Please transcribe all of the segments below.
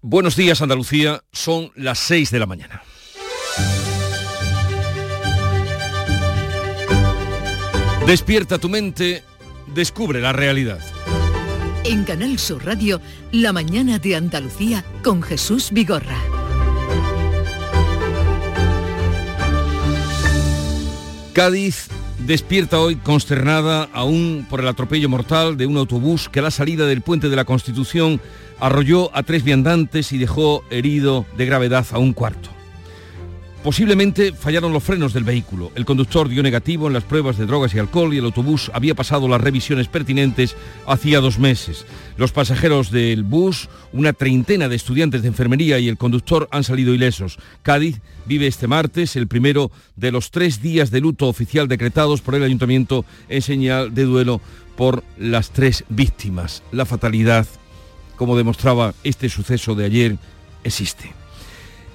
Buenos días Andalucía, son las 6 de la mañana. Despierta tu mente, descubre la realidad. En Canal Sur Radio, La mañana de Andalucía con Jesús Vigorra. Cádiz despierta hoy consternada aún por el atropello mortal de un autobús que a la salida del puente de la Constitución arrolló a tres viandantes y dejó herido de gravedad a un cuarto. Posiblemente fallaron los frenos del vehículo. El conductor dio negativo en las pruebas de drogas y alcohol y el autobús había pasado las revisiones pertinentes hacía dos meses. Los pasajeros del bus, una treintena de estudiantes de enfermería y el conductor han salido ilesos. Cádiz vive este martes el primero de los tres días de luto oficial decretados por el ayuntamiento en señal de duelo por las tres víctimas. La fatalidad, como demostraba este suceso de ayer, existe.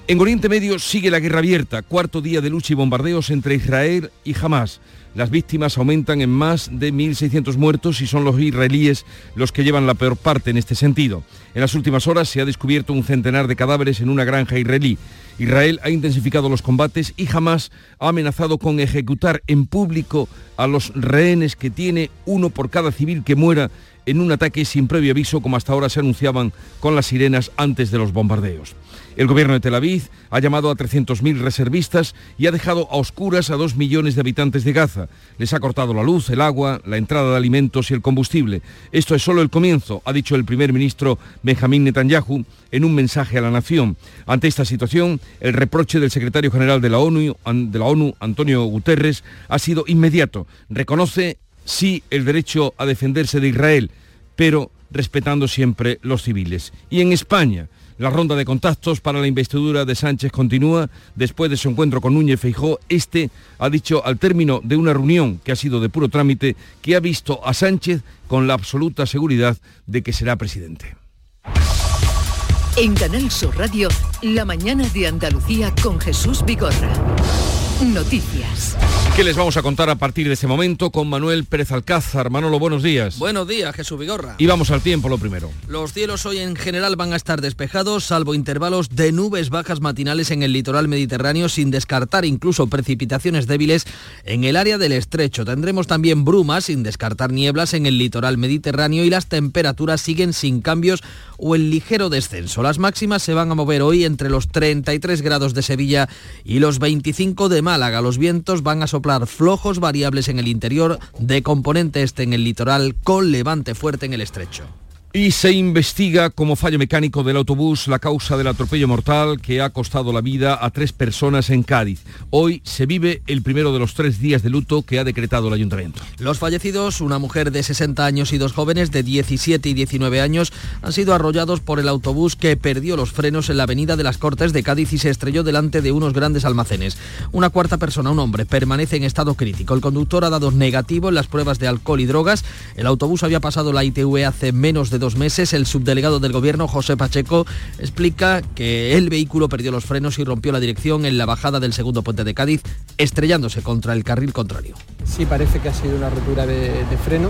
En Oriente Medio sigue la guerra abierta, cuarto día de lucha y bombardeos entre Israel y Hamas. Las víctimas aumentan en más de 1.600 muertos y son los israelíes los que llevan la peor parte en este sentido. En las últimas horas se ha descubierto un centenar de cadáveres en una granja israelí. Israel ha intensificado los combates y Hamas ha amenazado con ejecutar en público a los rehenes que tiene uno por cada civil que muera en un ataque sin previo aviso como hasta ahora se anunciaban con las sirenas antes de los bombardeos. El gobierno de Tel Aviv ha llamado a 300.000 reservistas y ha dejado a oscuras a dos millones de habitantes de Gaza. Les ha cortado la luz, el agua, la entrada de alimentos y el combustible. Esto es solo el comienzo, ha dicho el primer ministro Benjamín Netanyahu en un mensaje a la nación. Ante esta situación, el reproche del secretario general de de la ONU Antonio Guterres, ha sido inmediato. Reconoce, sí, el derecho a defenderse de Israel, pero respetando siempre los civiles. Y en España, la ronda de contactos para la investidura de Sánchez continúa. Después de su encuentro con Núñez Feijó, este ha dicho al término de una reunión que ha sido de puro trámite que ha visto a Sánchez con la absoluta seguridad de que será presidente. En Canal Sur Radio, la mañana de Andalucía con Jesús Vigorra. Noticias. ¿Qué les vamos a contar a partir de este momento con Manuel Pérez Alcázar? Manolo, buenos días. Buenos días, Jesús Vigorra. Y vamos al tiempo lo primero. Los cielos hoy en general van a estar despejados, salvo intervalos de nubes bajas matinales en el litoral mediterráneo, sin descartar incluso precipitaciones débiles en el área del estrecho. Tendremos también brumas, sin descartar nieblas en el litoral mediterráneo y las temperaturas siguen sin cambios o en ligero descenso. Las máximas se van a mover hoy entre los 33 grados de Sevilla y los 25 de Málaga. Los vientos van a soplar flojos variables en el interior, de componente este en el litoral, con levante fuerte en el estrecho. Y se investiga como fallo mecánico del autobús la causa del atropello mortal que ha costado la vida a tres personas en Cádiz. Hoy se vive el primero de los tres días de luto que ha decretado el ayuntamiento. Los fallecidos, una mujer de 60 años y dos jóvenes de 17 y 19 años, han sido arrollados por el autobús que perdió los frenos en la avenida de las Cortes de Cádiz y se estrelló delante de unos grandes almacenes. Una cuarta persona, un hombre, permanece en estado crítico. El conductor ha dado negativo en las pruebas de alcohol y drogas. El autobús había pasado la ITV hace menos de dos meses, el subdelegado del gobierno, José Pacheco, explica que el vehículo perdió los frenos y rompió la dirección en la bajada del segundo puente de Cádiz, estrellándose contra el carril contrario. Sí, parece que ha sido una rotura de, freno,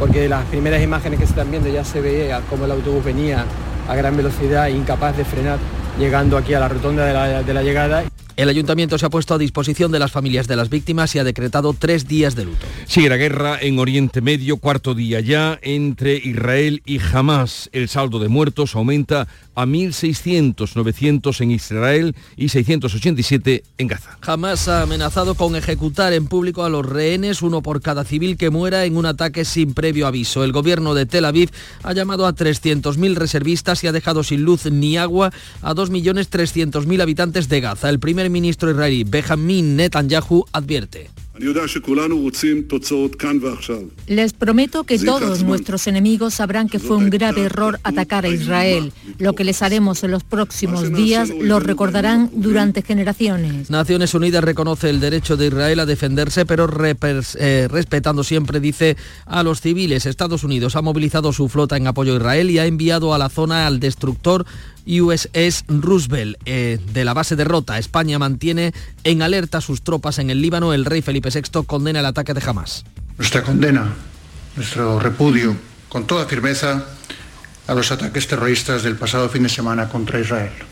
porque las primeras imágenes que se están viendo ya se veía cómo el autobús venía a gran velocidad, incapaz de frenar, llegando aquí a la rotonda de la llegada. El ayuntamiento se ha puesto a disposición de las familias de las víctimas y ha decretado tres días de luto. Sigue la guerra en Oriente Medio, cuarto día ya, entre Israel y Hamas. El saldo de muertos aumenta a 1.600, 900 en Israel y 687 en Gaza. Hamas ha amenazado con ejecutar en público a los rehenes, uno por cada civil que muera en un ataque sin previo aviso. El gobierno de Tel Aviv ha llamado a 300.000 reservistas y ha dejado sin luz ni agua a 2.300.000 habitantes de Gaza. El primer ministro israelí Benjamin Netanyahu advierte. Les prometo que todos nuestros enemigos sabrán que fue un grave error atacar a Israel. Lo que les haremos en los próximos días lo recordarán durante generaciones. Naciones Unidas reconoce el derecho de Israel a defenderse, pero eh, respetando siempre, dice, a los civiles. Estados Unidos ha movilizado su flota en apoyo a Israel y ha enviado a la zona al destructor USS Roosevelt eh, de la base de Rota. España mantiene en alerta sus tropas en el Líbano. El rey Felipe VI condena el ataque de Hamas. Nuestra condena, nuestro repudio, con toda firmeza, a los ataques terroristas del pasado fin de semana contra Israel.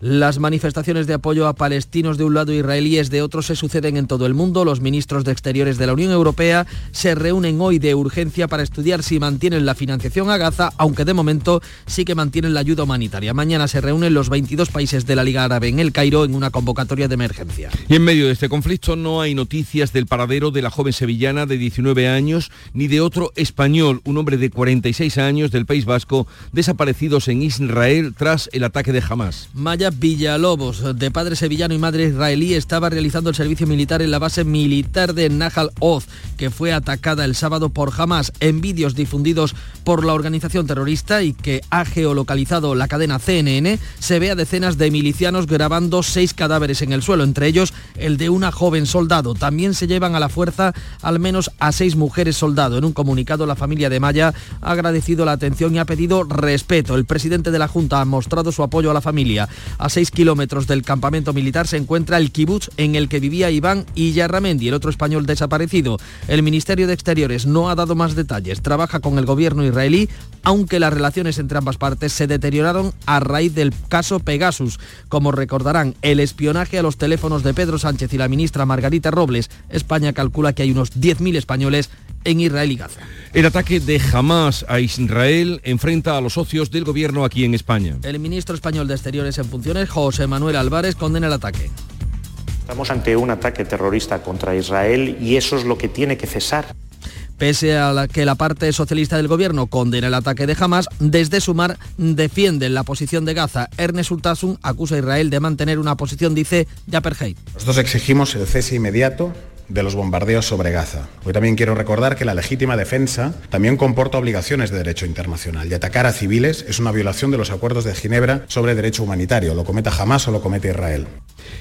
Las manifestaciones de apoyo a palestinos de un lado y israelíes de otro se suceden en todo el mundo. Los ministros de Exteriores de la Unión Europea se reúnen hoy de urgencia para estudiar si mantienen la financiación a Gaza, aunque de momento sí que mantienen la ayuda humanitaria. Mañana se reúnen los 22 países de la Liga Árabe en el Cairo en una convocatoria de emergencia. Y en medio de este conflicto no hay noticias del paradero de la joven sevillana de 19 años ni de otro español, un hombre de 46 años del País Vasco, desaparecidos en Israel tras el ataque de Hamas. Villalobos, de padre sevillano y madre israelí, estaba realizando el servicio militar en la base militar de Nahal Oz, que fue atacada el sábado por Hamas en vídeos difundidos por la organización terrorista y que ha geolocalizado la cadena CNN, se ve a decenas de milicianos grabando seis cadáveres en el suelo, entre ellos el de una joven soldado. También se llevan a la fuerza al menos a seis mujeres soldado. En un comunicado, la familia de Maya ha agradecido la atención y ha pedido respeto. El presidente de la Junta ha mostrado su apoyo a la familia. A seis kilómetros del campamento militar se encuentra el kibutz en el que vivía Iván Iyarramendi, el otro español desaparecido. El Ministerio de Exteriores no ha dado más detalles. Trabaja con el gobierno israelí, aunque las relaciones entre ambas partes se deterioraron a raíz del caso Pegasus. Como recordarán, el espionaje a los teléfonos de Pedro Sánchez y la ministra Margarita Robles, España calcula que hay unos 10.000 españoles en Israel y Gaza. El ataque de Hamas a Israel enfrenta a los socios del gobierno aquí en España. El ministro español de Exteriores en funciones, José Manuel Álvarez, condena el ataque. Estamos ante un ataque terrorista contra Israel y eso es lo que tiene que cesar. Pese a que la parte socialista del gobierno condena el ataque de Hamas, desde Sumar defienden la posición de Gaza. Ernest Urtasun acusa a Israel de mantener una posición, dice, de apartheid. Nosotros exigimos el cese inmediato de los bombardeos sobre Gaza. Hoy también quiero recordar que la legítima defensa también comporta obligaciones de derecho internacional y atacar a civiles es una violación de los acuerdos de Ginebra sobre derecho humanitario, lo cometa Hamas o lo comete Israel.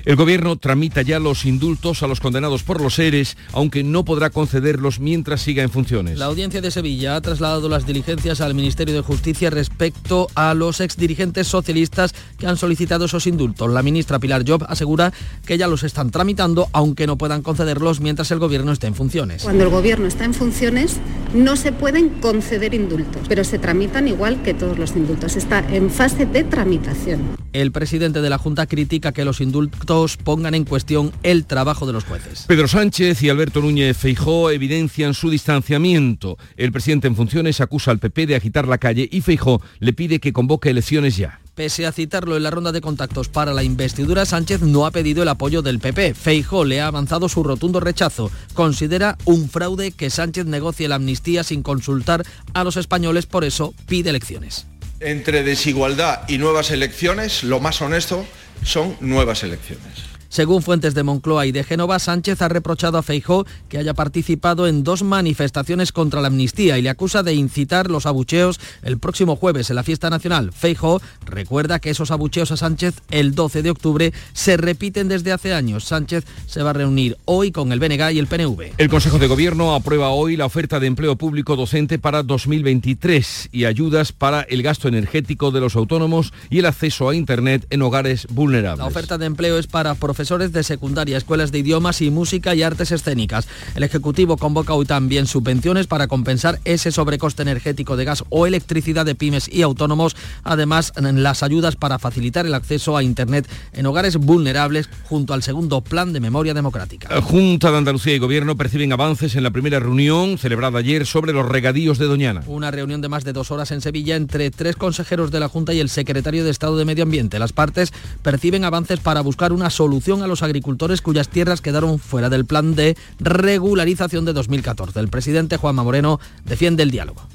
El gobierno tramita ya los indultos a los condenados por los seres, aunque no podrá concederlos mientras siga en funciones. La audiencia de Sevilla ha trasladado las diligencias al Ministerio de Justicia respecto a los exdirigentes socialistas que han solicitado esos indultos. La ministra Pilar Job asegura que ya los están tramitando, aunque no puedan concederlos mientras el gobierno esté en funciones. Cuando el gobierno está en funciones no se pueden conceder indultos, pero se tramitan igual que todos los indultos. Está en fase de tramitación. El presidente de la Junta critica que los indultos pongan en cuestión el trabajo de los jueces. Pedro Sánchez y Alberto Núñez Feijó evidencian su distanciamiento. El presidente en funciones acusa al PP de agitar la calle y Feijó le pide que convoque elecciones ya. Pese a citarlo en la ronda de contactos para la investidura, Sánchez no ha pedido el apoyo del PP. Feijó le ha avanzado su rotundo rechazo. Considera un fraude que Sánchez negocie la amnistía sin consultar a los españoles, por eso pide elecciones. Entre desigualdad y nuevas elecciones, lo más honesto son nuevas elecciones. Según fuentes de Moncloa y de Génova, Sánchez ha reprochado a Feijó que haya participado en dos manifestaciones contra la amnistía y le acusa de incitar los abucheos el próximo jueves en la fiesta nacional. Feijó recuerda que esos abucheos a Sánchez el 12 de octubre se repiten desde hace años. Sánchez se va a reunir hoy con el BNG y el PNV. El Consejo de Gobierno aprueba hoy la oferta de empleo público docente para 2023 y ayudas para el gasto energético de los autónomos y el acceso a Internet en hogares vulnerables. La oferta de empleo es para profesores de secundaria, escuelas de idiomas y música y artes escénicas. El Ejecutivo convoca hoy también subvenciones para compensar ese sobrecoste energético de gas o electricidad de pymes y autónomos. Además, las ayudas para facilitar el acceso a Internet en hogares vulnerables junto al segundo plan de memoria democrática. La Junta de Andalucía y Gobierno perciben avances en la primera reunión celebrada ayer sobre los regadíos de Doñana. Una reunión de más de dos horas en Sevilla entre tres consejeros de la Junta y el secretario de Estado de Medio Ambiente. Las partes perciben avances para buscar una solución a los agricultores cuyas tierras quedaron fuera del plan de regularización de 2014. El presidente Juanma Moreno defiende el diálogo.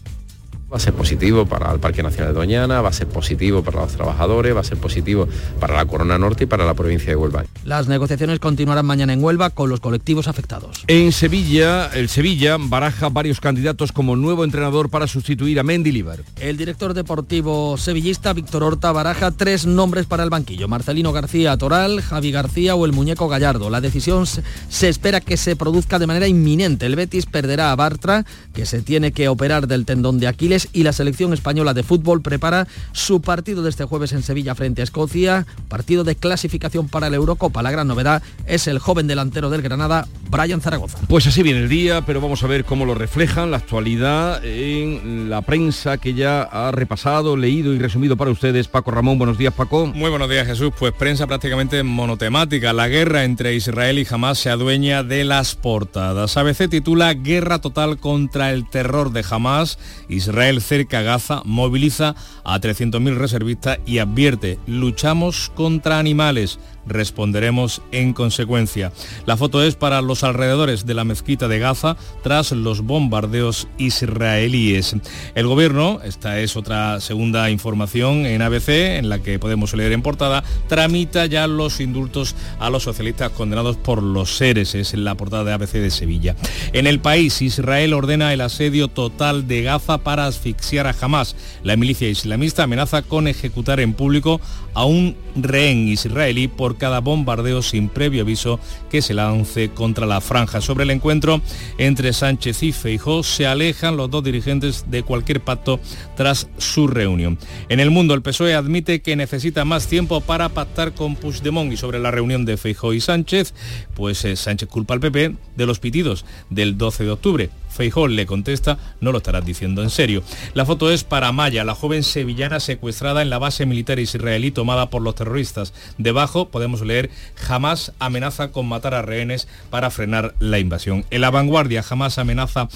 Va a ser positivo para el Parque Nacional de Doñana, va a ser positivo para los trabajadores, va a ser positivo para la Corona Norte y para la provincia de Huelva. Las negociaciones continuarán mañana en Huelva con los colectivos afectados. En Sevilla, el Sevilla baraja varios candidatos como nuevo entrenador para sustituir a Mendilibar. El director deportivo sevillista Víctor Horta baraja tres nombres para el banquillo, Marcelino García Toral, Javi García o el muñeco Gallardo. La decisión se espera que se produzca de manera inminente. El Betis perderá a Bartra, que se tiene que operar del tendón de Aquiles y la selección española de fútbol prepara su partido de este jueves en Sevilla frente a Escocia, partido de clasificación para la Eurocopa. La gran novedad es el joven delantero del Granada, Brian Zaragoza. Pues así viene el día, pero vamos a ver cómo lo reflejan la actualidad en la prensa que ya ha repasado, leído y resumido para ustedes. Paco Ramón, buenos días Paco. Muy buenos días Jesús, pues prensa prácticamente monotemática. La guerra entre Israel y Hamas se adueña de las portadas. ABC titula Guerra total contra el terror de Hamas. Israel cerca a Gaza, moviliza a 300.000 reservistas y advierte, luchamos contra animales responderemos en consecuencia. La foto es para los alrededores de la mezquita de Gaza tras los bombardeos israelíes. El gobierno, esta es otra segunda información en ABC, en la que podemos leer en portada, tramita ya los indultos a los socialistas condenados por los seres, es en la portada de ABC de Sevilla. En el país, Israel ordena el asedio total de Gaza para asfixiar a Hamas. La milicia islamista amenaza con ejecutar en público a un rehén israelí por cada bombardeo sin previo aviso que se lance contra la franja. Sobre el encuentro entre Sánchez y Feijó se alejan los dos dirigentes de cualquier pacto tras su reunión. En el mundo el PSOE admite que necesita más tiempo para pactar con Puigdemont y sobre la reunión de Feijó y Sánchez, pues eh, Sánchez culpa al PP de los pitidos del 12 de octubre. Feijó le contesta, no lo estarás diciendo en serio. La foto es para Maya, la joven sevillana secuestrada en la base militar israelí tomada por los terroristas. Debajo podemos leer, jamás amenaza con matar a rehenes para frenar la invasión. En la vanguardia, jamás amenaza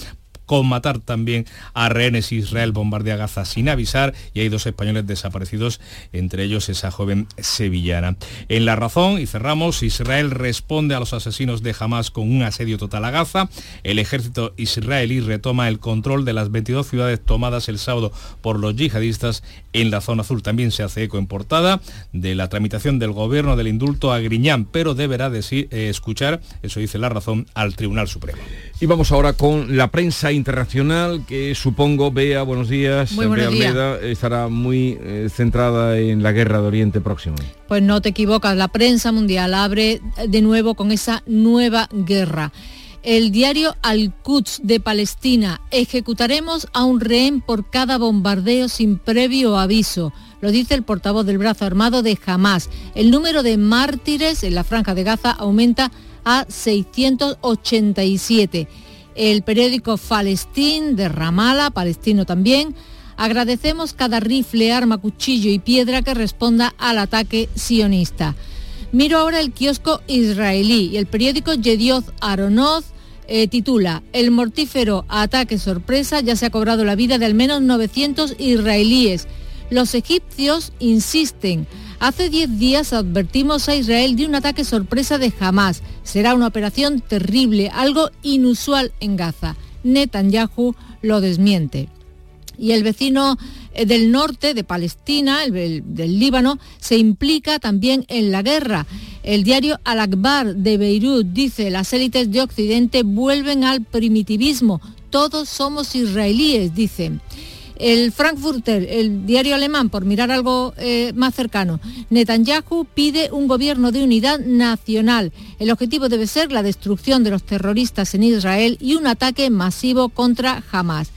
con matar también a rehenes. Israel bombardea Gaza sin avisar y hay dos españoles desaparecidos, entre ellos esa joven sevillana. En La Razón, y cerramos, Israel responde a los asesinos de Hamas con un asedio total a Gaza. El ejército israelí retoma el control de las 22 ciudades tomadas el sábado por los yihadistas en la zona azul. También se hace eco en portada de la tramitación del gobierno del indulto a Griñán, pero deberá decir, eh, escuchar, eso dice La Razón, al Tribunal Supremo. Y vamos ahora con la prensa internacional que supongo, Bea, buenos días. Muy buenos Bea Almeida estará muy eh, centrada en la guerra de Oriente Próximo. Pues no te equivocas, la prensa mundial abre de nuevo con esa nueva guerra. El diario Al-Quds de Palestina, ejecutaremos a un rehén por cada bombardeo sin previo aviso. Lo dice el portavoz del brazo armado de Hamas. El número de mártires en la franja de Gaza aumenta a 687 el periódico Palestín de Ramala, palestino también, agradecemos cada rifle, arma, cuchillo y piedra que responda al ataque sionista. Miro ahora el kiosco israelí y el periódico Yedioth Aronoth eh, titula El mortífero ataque sorpresa ya se ha cobrado la vida de al menos 900 israelíes. Los egipcios insisten. Hace 10 días advertimos a Israel de un ataque sorpresa de Hamas. Será una operación terrible, algo inusual en Gaza. Netanyahu lo desmiente. Y el vecino eh, del norte de Palestina, el, del Líbano, se implica también en la guerra. El diario Al-Akbar de Beirut dice, las élites de Occidente vuelven al primitivismo. Todos somos israelíes, dicen. El Frankfurter, el diario alemán, por mirar algo eh, más cercano, Netanyahu pide un gobierno de unidad nacional. El objetivo debe ser la destrucción de los terroristas en Israel y un ataque masivo contra Hamas.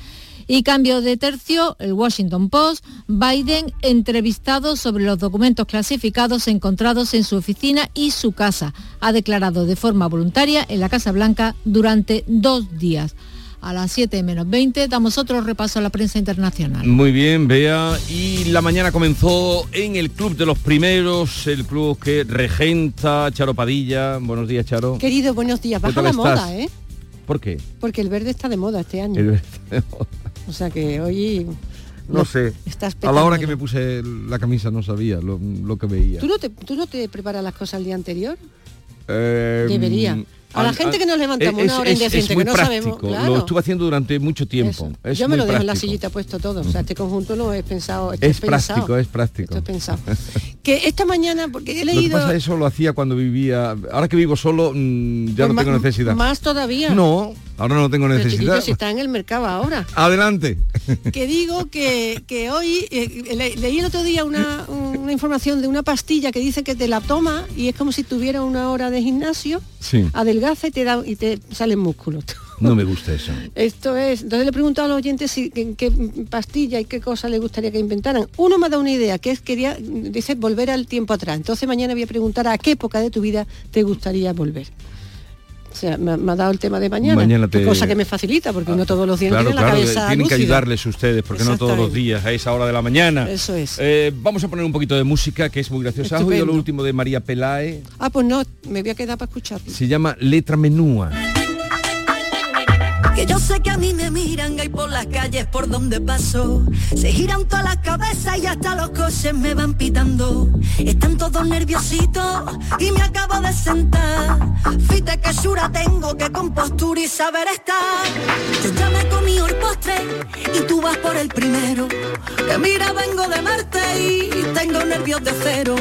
Y cambio de tercio, el Washington Post, Biden entrevistado sobre los documentos clasificados encontrados en su oficina y su casa. Ha declarado de forma voluntaria en la Casa Blanca durante dos días a las 7 menos 20 damos otro repaso a la prensa internacional. Muy bien, Bea. Y la mañana comenzó en el Club de los Primeros, el club que regenta Charo Padilla. Buenos días, Charo. Querido, buenos días. Baja la moda, ¿eh? ¿Por qué? Porque el verde está de moda este año. El verde de moda. O sea que hoy... No, sé. a la hora que me puse la camisa no sabía lo, que veía. ¿Tú no, te, ¿Tú no te preparas las cosas el día anterior? Eh, Debería. A la gente que nos levantamos una hora indecente que no sabemos. Lo estuve haciendo durante mucho tiempo. Yo me lo dejo en la sillita puesto todo. O sea, este conjunto lo he pensado. Es práctico, es práctico. Esto pensado. que esta mañana, porque he leído. Lo que pasa, eso lo hacía cuando vivía. Ahora que vivo solo, mm, ya pues no tengo necesidad. Más todavía. No, ahora no tengo necesidad. si está en el mercado ahora. Adelante. que digo que, que hoy eh, leí el otro día una, una información de una pastilla que dice que te la toma y es como si tuviera una hora de gimnasio. Sí. Adelgaza y te da y te salen músculos. No me gusta eso. Esto es. Entonces le he preguntado a los oyentes si, qué, pastilla y qué cosa le gustaría que inventaran. Uno me ha dado una idea, que es quería, dice, volver al tiempo atrás. Entonces mañana voy a preguntar a qué época de tu vida te gustaría volver. O sea, me, ha dado el tema de mañana, cosa que me facilita, porque no todos los días claro, la cabeza Tienen que ayudarles ustedes, porque no todos los días, a esa hora de la mañana. Eso es. Eh, vamos a poner un poquito de música, que es muy graciosa. ¿Has oído lo último de María Pelae? Ah, pues no, me voy a quedar para escucharlo. Se llama Letra Menúa. Que yo sé que a mí me miran y por las calles por donde paso. Se giran todas las cabezas y hasta los coches me van pitando. Están todos nerviositos y me acabo de sentar. Fíjate que sura tengo, que compostura y saber estar. Yo ya me comí el postre y tú vas por el primero. Que mira vengo de Marte y tengo nervios de cero.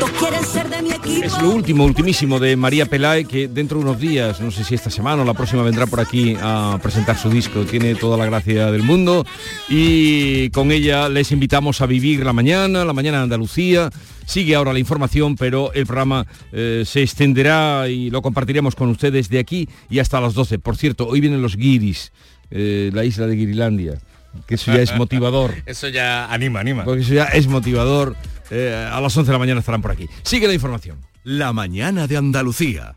Todos quieren ser de mi equipo. Es lo último, ultimísimo de María Pelae Que dentro de unos días, no sé si esta semana o la próxima vendrá por aquí a presentar su disco. Tiene toda la gracia del mundo y con ella les invitamos a vivir la mañana, la mañana de Andalucía. Sigue ahora la información, pero el programa eh, se extenderá y lo compartiremos con ustedes de aquí y hasta las 12. Por cierto, hoy vienen los guiris, eh, la isla de Guirilandia, que eso ya es motivador. eso ya anima, anima. Porque eso ya es motivador. Eh, a las 11 de la mañana estarán por aquí. Sigue la información. La mañana de Andalucía.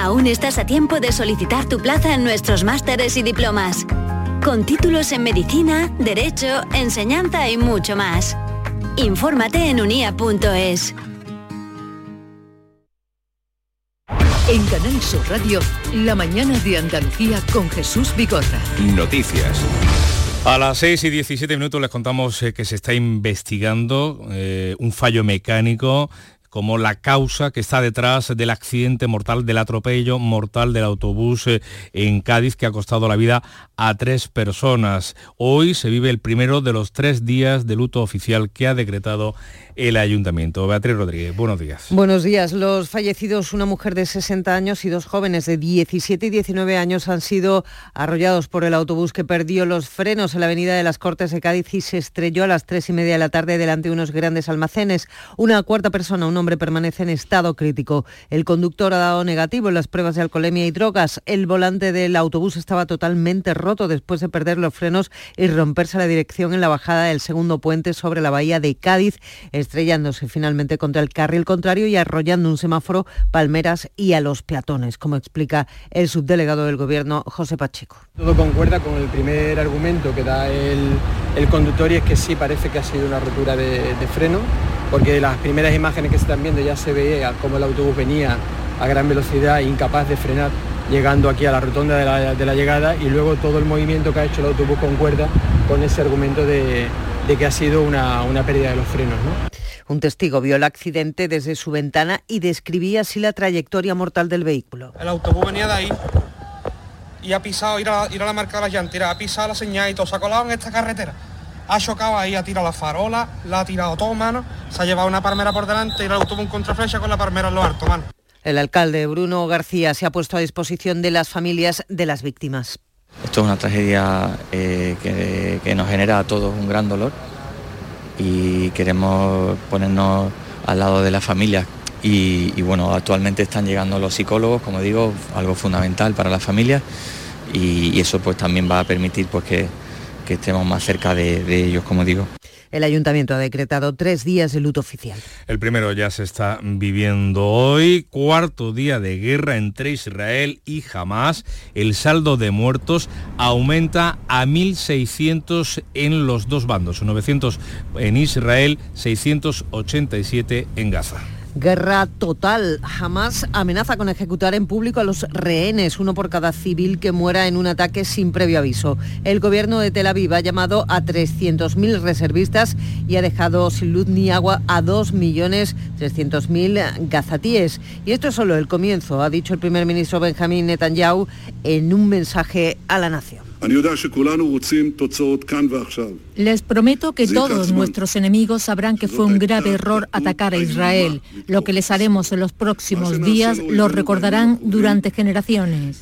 Aún estás a tiempo de solicitar tu plaza en nuestros másteres y diplomas. Con títulos en medicina, derecho, enseñanza y mucho más. Infórmate en unia.es. En Canal Sur Radio, la mañana de Andalucía con Jesús Bigorra. Noticias. A las 6 y 17 minutos les contamos eh, que se está investigando eh, un fallo mecánico como la causa que está detrás del accidente mortal, del atropello mortal del autobús eh, en Cádiz que ha costado la vida a tres personas. Hoy se vive el primero de los tres días de luto oficial que ha decretado el ayuntamiento. Beatriz Rodríguez, buenos días. Buenos días. Los fallecidos, una mujer de 60 años y dos jóvenes de 17 y 19 años, han sido arrollados por el autobús que perdió los frenos en la avenida de las Cortes de Cádiz y se estrelló a las tres y media de la tarde delante de unos grandes almacenes. Una cuarta persona, un hombre, permanece en estado crítico. El conductor ha dado negativo en las pruebas de alcoholemia y drogas. El volante del autobús estaba totalmente roto después de perder los frenos y romperse la dirección en la bajada del segundo puente sobre la bahía de Cádiz estrellándose finalmente contra el carril contrario y arrollando un semáforo, palmeras y a los peatones, como explica el subdelegado del Gobierno, José Pacheco. Todo concuerda con el primer argumento que da el, conductor y es que sí parece que ha sido una rotura de, freno, porque las primeras imágenes que se están viendo ya se veía cómo el autobús venía a gran velocidad, incapaz de frenar, llegando aquí a la rotonda de la, llegada y luego todo el movimiento que ha hecho el autobús concuerda con ese argumento de, que ha sido una, una pérdida de los frenos. ¿no? Un testigo vio el accidente desde su ventana y describía así la trayectoria mortal del vehículo. El autobús venía de ahí y ha pisado, ir a, ir a la marca de las llantas, ha pisado la señal y todo, se ha colado en esta carretera. Ha chocado ahí, ha tirado la farola, la ha tirado todo, mano, se ha llevado una palmera por delante y el autobús un contraflecha con la palmera en lo alto, mano. El alcalde Bruno García se ha puesto a disposición de las familias de las víctimas. Esto es una tragedia eh, que, que nos genera a todos un gran dolor y queremos ponernos al lado de la familia. Y, bueno, actualmente están llegando los psicólogos, como digo, algo fundamental para la familia y, eso pues también va a permitir pues que, estemos más cerca de ellos, como digo. El ayuntamiento ha decretado tres días de luto oficial. El primero ya se está viviendo hoy, cuarto día de guerra entre Israel y Hamas. El saldo de muertos aumenta a 1.600 en los dos bandos, 900 en Israel, 687 en Gaza. Guerra total. Jamás amenaza con ejecutar en público a los rehenes, uno por cada civil que muera en un ataque sin previo aviso. El gobierno de Tel Aviv ha llamado a 300.000 reservistas y ha dejado sin luz ni agua a 2.300.000 gazatíes. Y esto es solo el comienzo, ha dicho el primer ministro Benjamín Netanyahu en un mensaje a la nación. Les prometo que todos nuestros enemigos sabrán que fue un grave error atacar a Israel. Lo que les haremos en los próximos días lo recordarán durante generaciones.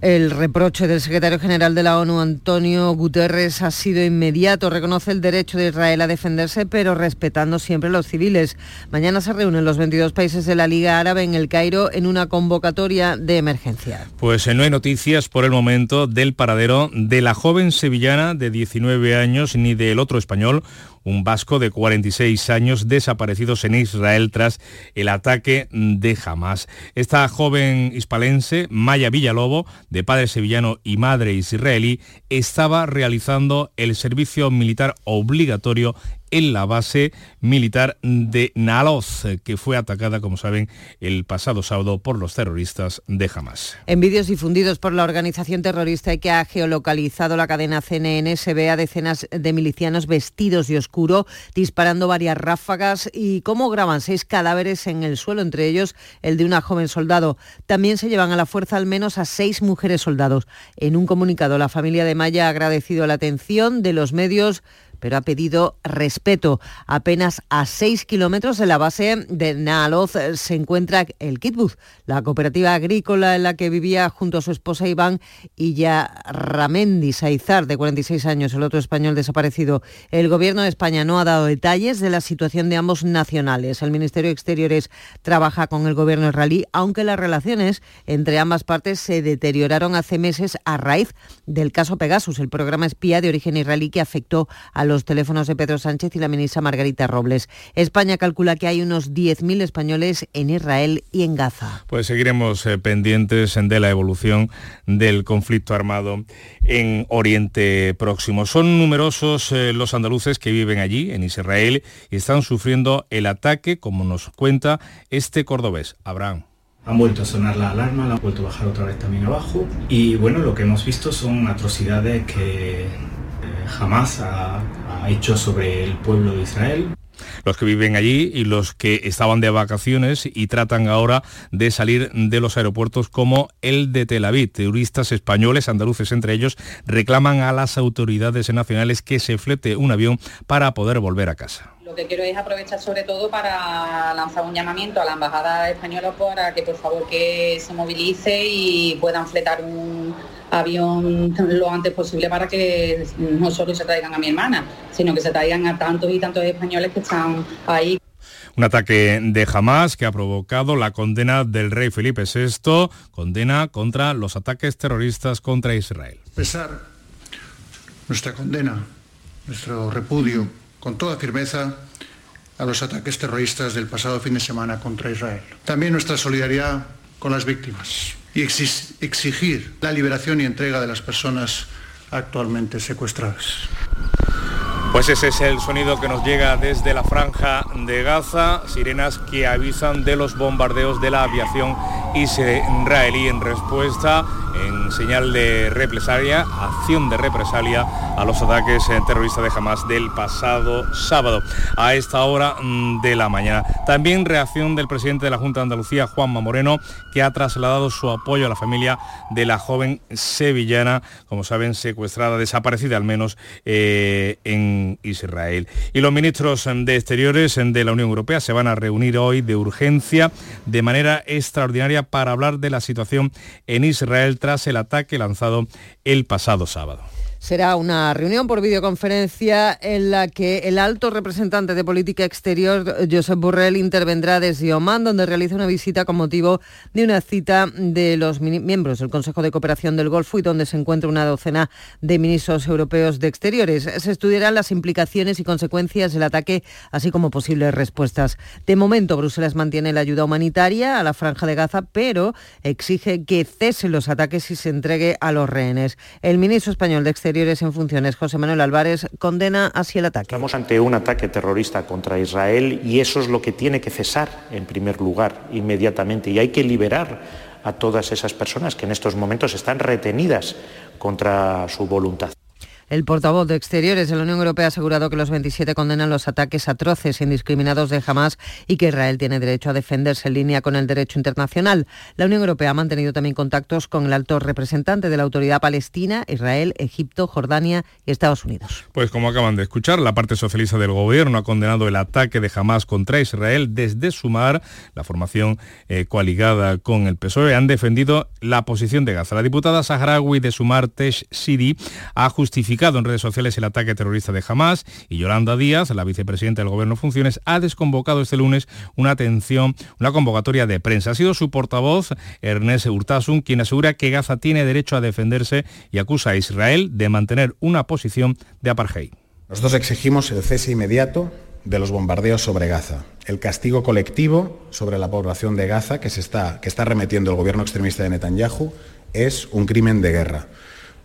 El reproche del secretario general de la ONU, Antonio Guterres, ha sido inmediato. Reconoce el derecho de Israel a defenderse, pero respetando siempre los civiles. Mañana se reúnen los 22 países de la Liga Árabe en el Cairo en una convocatoria de emergencia. Pues eh, no hay noticias por el momento del paradero de la joven sevillana de 19 años ni del otro español un vasco de 46 años desaparecidos en Israel tras el ataque de Hamas. Esta joven hispalense, Maya Villalobo, de padre sevillano y madre israelí, estaba realizando el servicio militar obligatorio en la base militar de Naloz, que fue atacada, como saben, el pasado sábado por los terroristas de Hamas. En vídeos difundidos por la organización terrorista que ha geolocalizado la cadena CNN, se ve a decenas de milicianos vestidos de oscuro disparando varias ráfagas y cómo graban seis cadáveres en el suelo, entre ellos el de una joven soldado. También se llevan a la fuerza al menos a seis mujeres soldados. En un comunicado, la familia de Maya ha agradecido la atención de los medios pero ha pedido respeto. Apenas a seis kilómetros de la base de Naaloz se encuentra el Kitbuz, la cooperativa agrícola en la que vivía junto a su esposa Iván y ya Ramendi Saizar, de 46 años, el otro español desaparecido. El gobierno de España no ha dado detalles de la situación de ambos nacionales. El Ministerio de Exteriores trabaja con el gobierno israelí, aunque las relaciones entre ambas partes se deterioraron hace meses a raíz del caso Pegasus, el programa espía de origen israelí que afectó a los teléfonos de Pedro Sánchez y la ministra Margarita Robles. España calcula que hay unos 10.000 españoles en Israel y en Gaza. Pues seguiremos eh, pendientes de la evolución del conflicto armado en Oriente Próximo. Son numerosos eh, los andaluces que viven allí, en Israel, y están sufriendo el ataque, como nos cuenta este cordobés, Abraham. Han vuelto a sonar la alarma, la han vuelto a bajar otra vez también abajo. Y bueno, lo que hemos visto son atrocidades que jamás ha, hecho sobre el pueblo de Israel los que viven allí y los que estaban de vacaciones y tratan ahora de salir de los aeropuertos como el de Tel Aviv. Turistas españoles, andaluces entre ellos, reclaman a las autoridades nacionales que se flete un avión para poder volver a casa. Lo que quiero es aprovechar sobre todo para lanzar un llamamiento a la Embajada Española para que por favor que se movilice y puedan fletar un avión lo antes posible para que no solo se traigan a mi hermana, sino que se traigan a tantos y tantos españoles que están ahí. Un ataque de Hamas que ha provocado la condena del rey Felipe VI, condena contra los ataques terroristas contra Israel. Expresar nuestra condena, nuestro repudio con toda firmeza a los ataques terroristas del pasado fin de semana contra Israel. También nuestra solidaridad con las víctimas y exigir la liberación y entrega de las personas actualmente secuestradas. Pues ese es el sonido que nos llega desde la franja de Gaza, sirenas que avisan de los bombardeos de la aviación israelí en respuesta en señal de represalia, acción de represalia a los ataques eh, terroristas de Hamas del pasado sábado a esta hora mm, de la mañana. También reacción del presidente de la Junta de Andalucía, Juanma Moreno, que ha trasladado su apoyo a la familia de la joven sevillana, como saben, secuestrada, desaparecida al menos eh, en Israel. Y los ministros de Exteriores de la Unión Europea se van a reunir hoy de urgencia, de manera extraordinaria, para hablar de la situación en Israel tras el ataque lanzado el pasado sábado. Será una reunión por videoconferencia en la que el alto representante de política exterior, Josep Borrell, intervendrá desde Oman, donde realiza una visita con motivo de una cita de los miembros del Consejo de Cooperación del Golfo y donde se encuentra una docena de ministros europeos de Exteriores. Se estudiarán las implicaciones y consecuencias del ataque, así como posibles respuestas. De momento, Bruselas mantiene la ayuda humanitaria a la franja de Gaza, pero exige que cesen los ataques y se entregue a los rehenes. El ministro español de Exteriores en Funciones, José Manuel Álvarez, condena así el ataque. Estamos ante un ataque terrorista contra Israel y eso es lo que tiene que cesar en primer lugar inmediatamente y hay que liberar a todas esas personas que en estos momentos están retenidas contra su voluntad. El portavoz de Exteriores de la Unión Europea ha asegurado que los 27 condenan los ataques atroces e indiscriminados de Hamas y que Israel tiene derecho a defenderse en línea con el derecho internacional. La Unión Europea ha mantenido también contactos con el alto representante de la autoridad palestina, Israel, Egipto, Jordania y Estados Unidos. Pues como acaban de escuchar, la parte socialista del gobierno ha condenado el ataque de Hamas contra Israel desde Sumar, la formación eh, coaligada con el PSOE, han defendido la posición de Gaza. La diputada saharaui de Sumar, Tesh Sidi, ha justificado en redes sociales el ataque terrorista de Hamas y Yolanda Díaz, la vicepresidenta del Gobierno funciones, ha desconvocado este lunes una atención, una convocatoria de prensa. Ha sido su portavoz, Ernest Urtasun, quien asegura que Gaza tiene derecho a defenderse y acusa a Israel de mantener una posición de apartheid. Nosotros exigimos el cese inmediato de los bombardeos sobre Gaza, el castigo colectivo sobre la población de Gaza que, se está, que está remetiendo el gobierno extremista de Netanyahu es un crimen de guerra.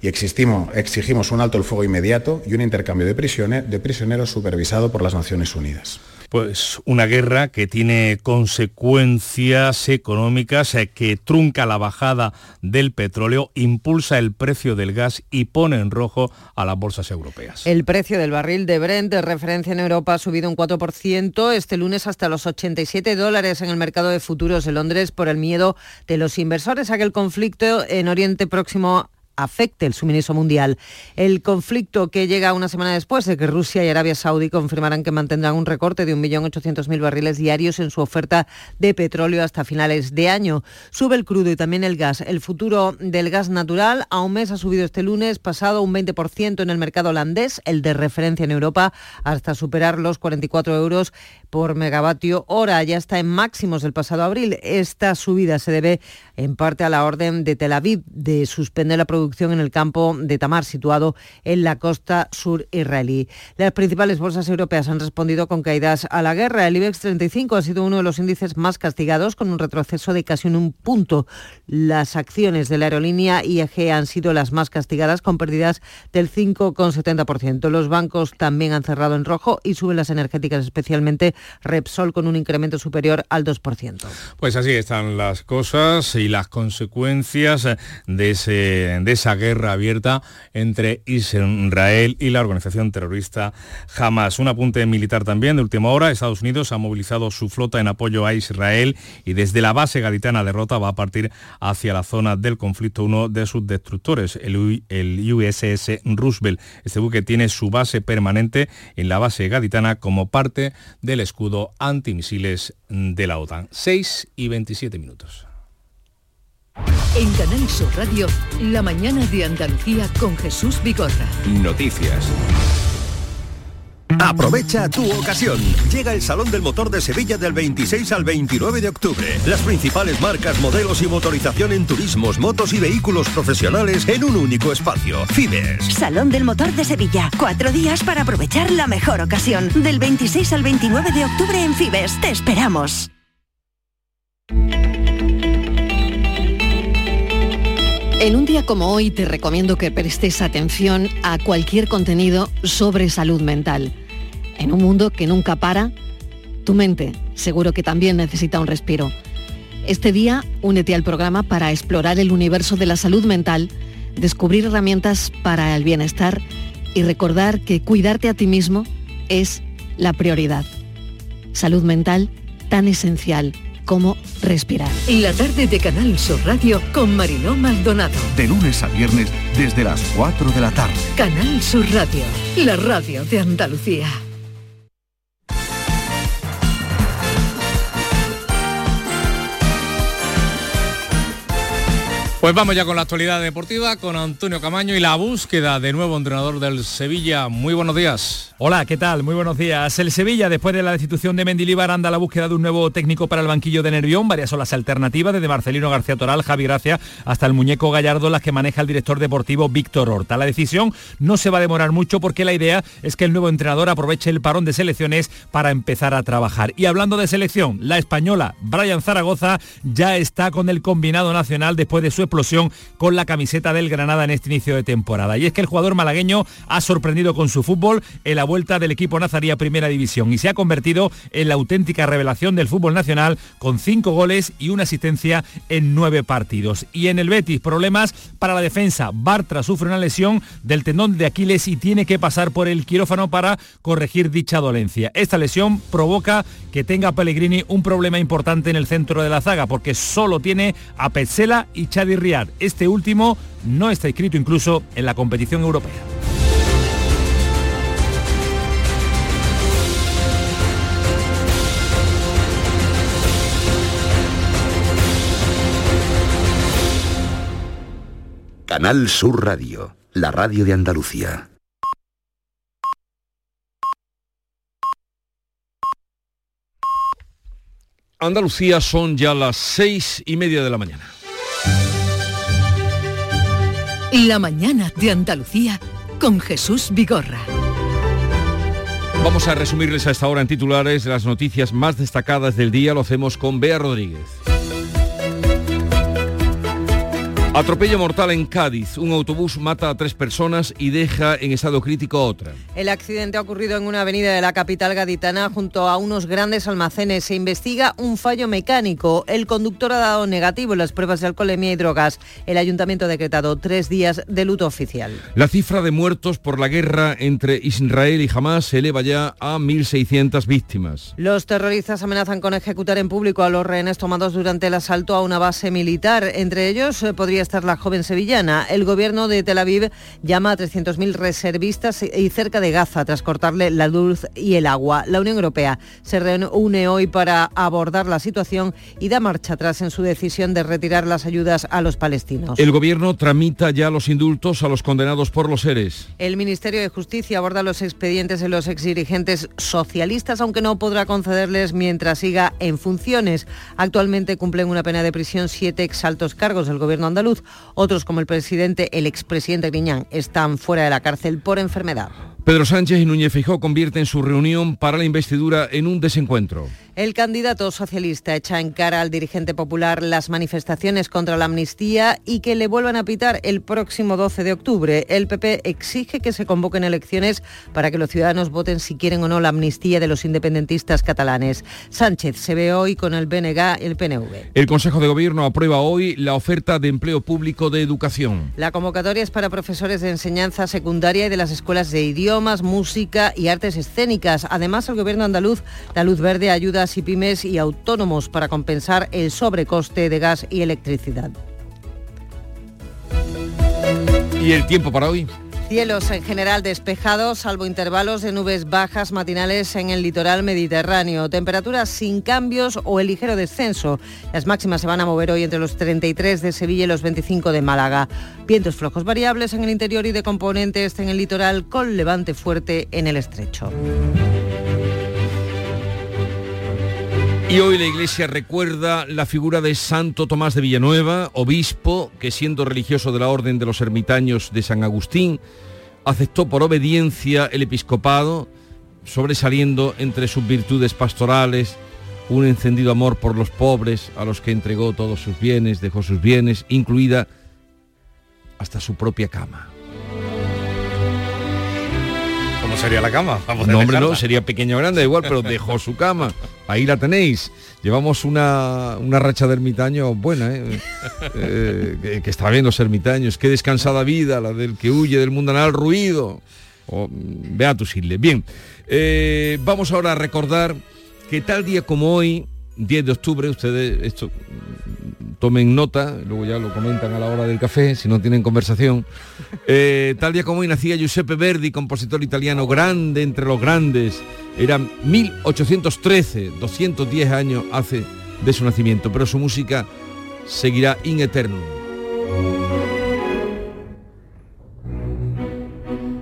Y exigimos un alto el fuego inmediato y un intercambio de, de prisioneros supervisado por las Naciones Unidas pues una guerra que tiene consecuencias económicas, eh, que trunca la bajada del petróleo, impulsa el precio del gas y pone en rojo a las bolsas europeas. El precio del barril de Brent de referencia en Europa ha subido un 4% este lunes hasta los 87 dólares en el mercado de futuros de Londres por el miedo de los inversores a que el conflicto en Oriente Próximo afecte el suministro mundial. El conflicto que llega una semana después de que Rusia y Arabia Saudí confirmaran que mantendrán un recorte de 1.800.000 barriles diarios en su oferta de petróleo hasta finales de año. Sube el crudo y también el gas. El futuro del gas natural a un mes ha subido este lunes, pasado un 20% en el mercado holandés, el de referencia en Europa, hasta superar los 44 euros por megavatio hora. Ya está en máximos del pasado abril. Esta subida se debe en parte a la orden de Tel Aviv de suspender la producción en el campo de Tamar, situado en la costa sur israelí. Las principales bolsas europeas han respondido con caídas a la guerra. El IBEX 35 ha sido uno de los índices más castigados, con un retroceso de casi un punto. Las acciones de la aerolínea IAG han sido las más castigadas, con pérdidas del 5,70%. Los bancos también han cerrado en rojo y suben las energéticas, especialmente Repsol, con un incremento superior al 2%. Pues así están las cosas y las consecuencias de esa guerra abierta entre Israel y la organización terrorista Hamas. Un apunte militar también de última hora. Estados Unidos ha movilizado su flota en apoyo a Israel y desde la base gaditana de Rota va a partir hacia la zona del conflicto uno de sus destructores, el, el USS Roosevelt. Este buque tiene su base permanente en la base gaditana como parte del escudo antimisiles de la OTAN. 6 y 27 minutos. En Canal Sur Radio, la mañana de Andalucía con Jesús Bigorra. Noticias. Aprovecha tu ocasión. Llega el Salón del Motor de Sevilla del 26 al 29 de octubre. Las principales marcas, modelos y motorización en turismos, motos y vehículos profesionales en un único espacio. Fibes. Salón del Motor de Sevilla. Cuatro días para aprovechar la mejor ocasión. Del 26 al 29 de octubre en Fibes. Te esperamos. En un día como hoy te recomiendo que prestes atención a cualquier contenido sobre salud mental. En un mundo que nunca para, tu mente seguro que también necesita un respiro. Este día únete al programa para explorar el universo de la salud mental, descubrir herramientas para el bienestar y recordar que cuidarte a ti mismo es la prioridad. Salud mental tan esencial como respirar. La tarde de Canal Sur Radio con Mariló Maldonado. De lunes a viernes desde las 4 de la tarde. Canal Sur Radio, la radio de Andalucía. Pues vamos ya con la actualidad deportiva con Antonio Camaño y la búsqueda de nuevo entrenador del Sevilla. Muy buenos días. Hola, ¿qué tal? Muy buenos días. El Sevilla, después de la destitución de Mendilibar, anda a la búsqueda de un nuevo técnico para el banquillo de Nervión. Varias son las alternativas, desde Marcelino García Toral, Javi Gracia, hasta el muñeco Gallardo, las que maneja el director deportivo Víctor Horta. La decisión no se va a demorar mucho porque la idea es que el nuevo entrenador aproveche el parón de selecciones para empezar a trabajar. Y hablando de selección, la española Brian Zaragoza ya está con el combinado nacional después de su explosión con la camiseta del Granada en este inicio de temporada. Y es que el jugador malagueño ha sorprendido con su fútbol en la vuelta del equipo nazarí a Primera División y se ha convertido en la auténtica revelación del fútbol nacional con cinco goles y una asistencia en nueve partidos. Y en el Betis, problemas para la defensa. Bartra sufre una lesión del tendón de Aquiles y tiene que pasar por el quirófano para corregir dicha dolencia. Esta lesión provoca que tenga Pellegrini un problema importante en el centro de la zaga porque solo tiene a Petzela y Chadi Este último no está inscrito incluso en la competición europea. Canal Sur Radio, la radio de Andalucía. Andalucía son ya las seis y media de la mañana. La mañana de Andalucía con Jesús Vigorra. Vamos a resumirles a esta hora en titulares las noticias más destacadas del día. Lo hacemos con Bea Rodríguez. Atropello mortal en Cádiz. Un autobús mata a tres personas y deja en estado crítico a otra. El accidente ha ocurrido en una avenida de la capital gaditana junto a unos grandes almacenes. Se investiga un fallo mecánico. El conductor ha dado negativo en las pruebas de alcoholemia y drogas. El ayuntamiento ha decretado tres días de luto oficial. La cifra de muertos por la guerra entre Israel y Hamas se eleva ya a 1.600 víctimas. Los terroristas amenazan con ejecutar en público a los rehenes tomados durante el asalto a una base militar. Entre ellos eh, podría estar la joven sevillana. El gobierno de Tel Aviv llama a 300.000 reservistas y cerca de Gaza tras cortarle la luz y el agua. La Unión Europea se reúne hoy para abordar la situación y da marcha atrás en su decisión de retirar las ayudas a los palestinos. El gobierno tramita ya los indultos a los condenados por los seres. El Ministerio de Justicia aborda los expedientes de los exdirigentes socialistas, aunque no podrá concederles mientras siga en funciones. Actualmente cumplen una pena de prisión siete exaltos cargos del gobierno andaluz otros, como el presidente, el expresidente Griñán, están fuera de la cárcel por enfermedad. Pedro Sánchez y Núñez Feijóo convierten su reunión para la investidura en un desencuentro. El candidato socialista echa en cara al dirigente popular las manifestaciones contra la amnistía y que le vuelvan a pitar el próximo 12 de octubre. El PP exige que se convoquen elecciones para que los ciudadanos voten si quieren o no la amnistía de los independentistas catalanes. Sánchez se ve hoy con el BNG y el PNV. El Consejo de Gobierno aprueba hoy la oferta de empleo público de educación. La convocatoria es para profesores de enseñanza secundaria y de las escuelas de idiomas, música y artes escénicas. Además, el Gobierno andaluz da luz verde a ayudas y pymes y autónomos para compensar el sobrecoste de gas y electricidad. ¿Y el tiempo para hoy? Cielos en general despejados, salvo intervalos de nubes bajas matinales en el litoral mediterráneo. Temperaturas sin cambios o el ligero descenso. Las máximas se van a mover hoy entre los 33 de Sevilla y los 25 de Málaga. Vientos flojos variables en el interior y de componentes en el litoral con levante fuerte en el estrecho. Y hoy la Iglesia recuerda la figura de Santo Tomás de Villanueva, obispo que siendo religioso de la Orden de los Ermitaños de San Agustín, aceptó por obediencia el episcopado, sobresaliendo entre sus virtudes pastorales un encendido amor por los pobres, a los que entregó todos sus bienes, dejó sus bienes, incluida hasta su propia cama. Sería la cama? No, hombre, no, sería pequeño o grande, igual, pero dejó su cama. Ahí la tenéis. Llevamos una, una racha de ermitaños buena, ¿eh? Eh, que, que, está bien los ermitaños. Qué descansada vida, la del que huye del mundanal ruido. O, Beatus Isle. Bien, eh, vamos ahora a recordar que tal día como hoy, 10 de octubre, ustedes esto tomen nota, luego ya lo comentan a la hora del café, si no tienen conversación. Eh, tal día como hoy nacía Giuseppe Verdi, compositor italiano grande entre los grandes. Era 1813, 210 años hace de su nacimiento, pero su música seguirá in eternum.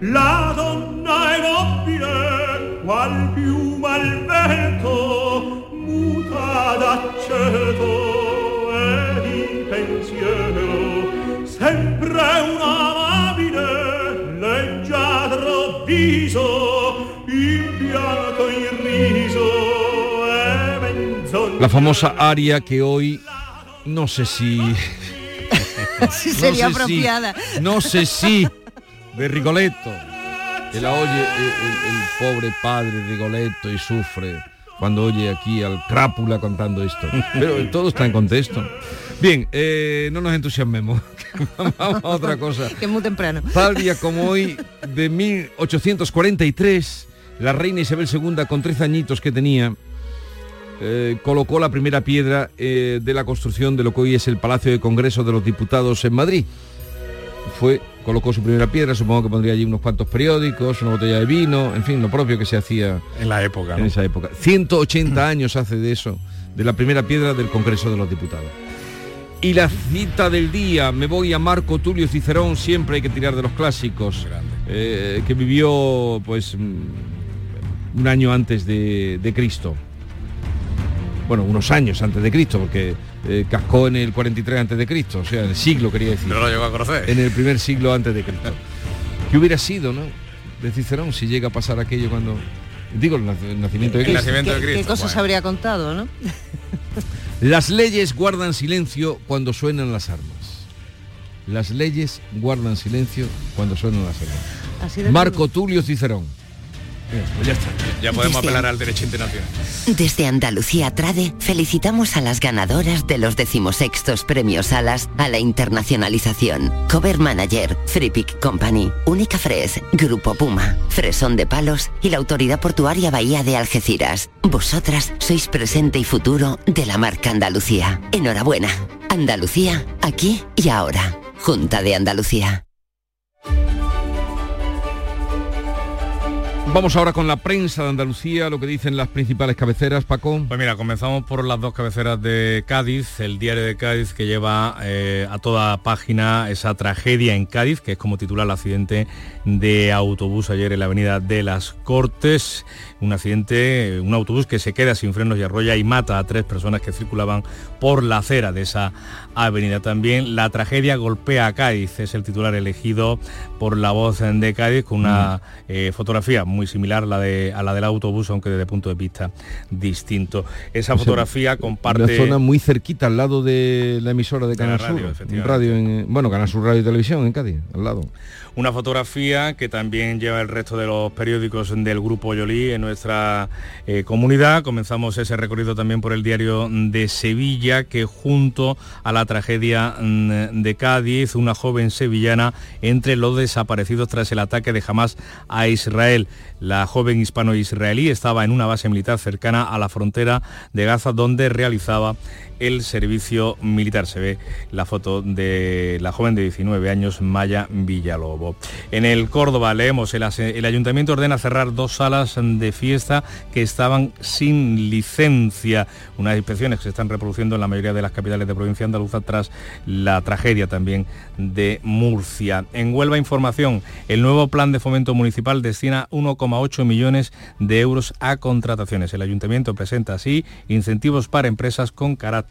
La donna è nobile, qual piuma al vento, muta d'aceto sempre un amabile leggiadro viso in riso e La famosa aria que hoy no sé si No sería sé si, apropiada. no sé si de Rigoletto. Que la oye el, el- el pobre padre Rigoletto y sufre cuando oye aquí al crápula contando esto. Pero todo está en contexto. Bien, eh, no nos entusiasmemos. Vamos a otra cosa. Que es muy temprano. Tal día como hoy, de 1843, la reina Isabel II, con 13 añitos que tenía, eh, colocó la primera piedra eh, de la construcción de lo que hoy es el Palacio de Congreso de los Diputados en Madrid. Fue, colocó su primera piedra, supongo que pondría allí unos cuantos periódicos, una botella de vino, en fin, lo propio que se hacía En la época, en ¿no? esa época. 180 años hace de eso, de la primera piedra del Congreso de los Diputados. Y la cita del día, me voy a Marco Tulio Cicerón, siempre hay que tirar de los clásicos, eh, que vivió pues mm, un año antes de, de Cristo. Bueno, unos años antes de Cristo, porque eh, cascó en el 43 antes de Cristo, o sea, en el siglo quería decir. No lo llegó a conocer. En el primer siglo antes de Cristo. ¿Qué hubiera sido, no? De Cicerón si llega a pasar aquello cuando digo el nac- el nacimiento de El Cristo. nacimiento de ¿Qué, Cristo. qué cosas bueno. habría contado, no? Las leyes guardan silencio cuando suenan las armas. Las leyes guardan silencio cuando suenan las armas. Así de Marco Tulio Cicerón. Bien, pues ya está. Ya podemos Desde- apelar al derecho internacional. Desde Andalucía Trade felicitamos a las ganadoras de los decimosextos premios Alas a la internacionalización. Cover Manager, Free Pick Company, Única Fres, Grupo Puma, Fresón de Palos y la Autoridad Portuaria Bahía de Algeciras. Vosotras sois presente y futuro de la marca Andalucía. Enhorabuena. Andalucía, aquí y ahora. Junta de Andalucía. Vamos ahora con la prensa de Andalucía, lo que dicen las principales cabeceras, Paco. Pues mira, comenzamos por las dos cabeceras de Cádiz, el diario de Cádiz que lleva eh, a toda página esa tragedia en Cádiz, que es como titula el accidente de autobús ayer en la avenida de las Cortes. Un accidente, un autobús que se queda sin frenos y arrolla y mata a tres personas que circulaban por la acera de esa avenida. También la tragedia golpea a Cádiz, es el titular elegido por la voz de Cádiz con una eh, fotografía muy similar a la, de, a la del autobús, aunque desde punto de vista distinto. Esa O sea, fotografía comparte... Una zona muy cerquita, al lado de la emisora de Canal radio, Sur. Radio en, bueno, Canal Sur Radio y Televisión en Cádiz, al lado. Una fotografía que también lleva el resto de los periódicos del Grupo Yolí en nuestra eh, comunidad. Comenzamos ese recorrido también por el diario de Sevilla, que junto a la tragedia mm, de Cádiz, una joven sevillana entre los desaparecidos tras el ataque de Hamas a Israel. La joven hispano-israelí estaba en una base militar cercana a la frontera de Gaza, donde realizaba el servicio militar. Se ve la foto de la joven de 19 años, Maya Villalobo. En el Córdoba leemos, el, el ayuntamiento ordena cerrar dos salas de fiesta que estaban sin licencia. Unas inspecciones que se están reproduciendo en la mayoría de las capitales de provincia andaluza tras la tragedia también de Murcia. En Huelva Información, el nuevo plan de fomento municipal destina 1,8 millones de euros a contrataciones. El ayuntamiento presenta así incentivos para empresas con carácter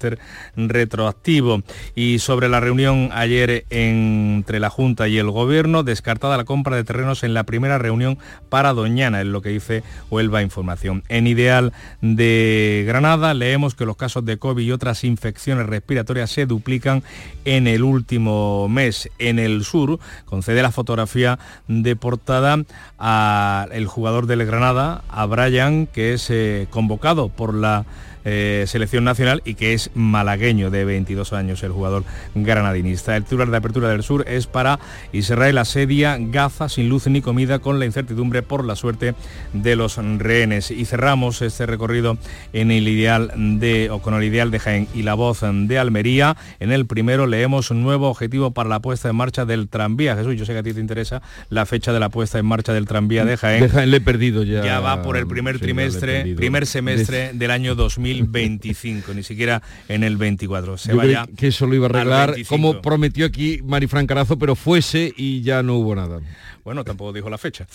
retroactivo. Y sobre la reunión ayer entre la Junta y el Gobierno, descartada la compra de terrenos en la primera reunión para Doñana, es lo que dice Huelva Información. En Ideal de Granada leemos que los casos de COVID y otras infecciones respiratorias se duplican en el último mes. En el sur concede la fotografía de portada al jugador del Granada, a Brian, que es eh, convocado por la eh, selección nacional y que es malagueño de 22 años el jugador granadinista. El titular de apertura del sur es para Israel asedia Gaza sin luz ni comida con la incertidumbre por la suerte de los rehenes. Y cerramos este recorrido en el ideal de o con el ideal de Jaén y la voz de Almería. En el primero leemos un nuevo objetivo para la puesta en marcha del tranvía. Jesús, yo sé que a ti te interesa la fecha de la puesta en marcha del tranvía de Jaén. De Jaén le he perdido ya. Ya va por el primer Sí, trimestre, primer semestre del año 2025, ni siquiera en el 24. Se Yo vaya que eso lo iba a arreglar 25. como prometió aquí Marifran Carazo, pero fuese y ya no hubo nada. Bueno, tampoco dijo la fecha.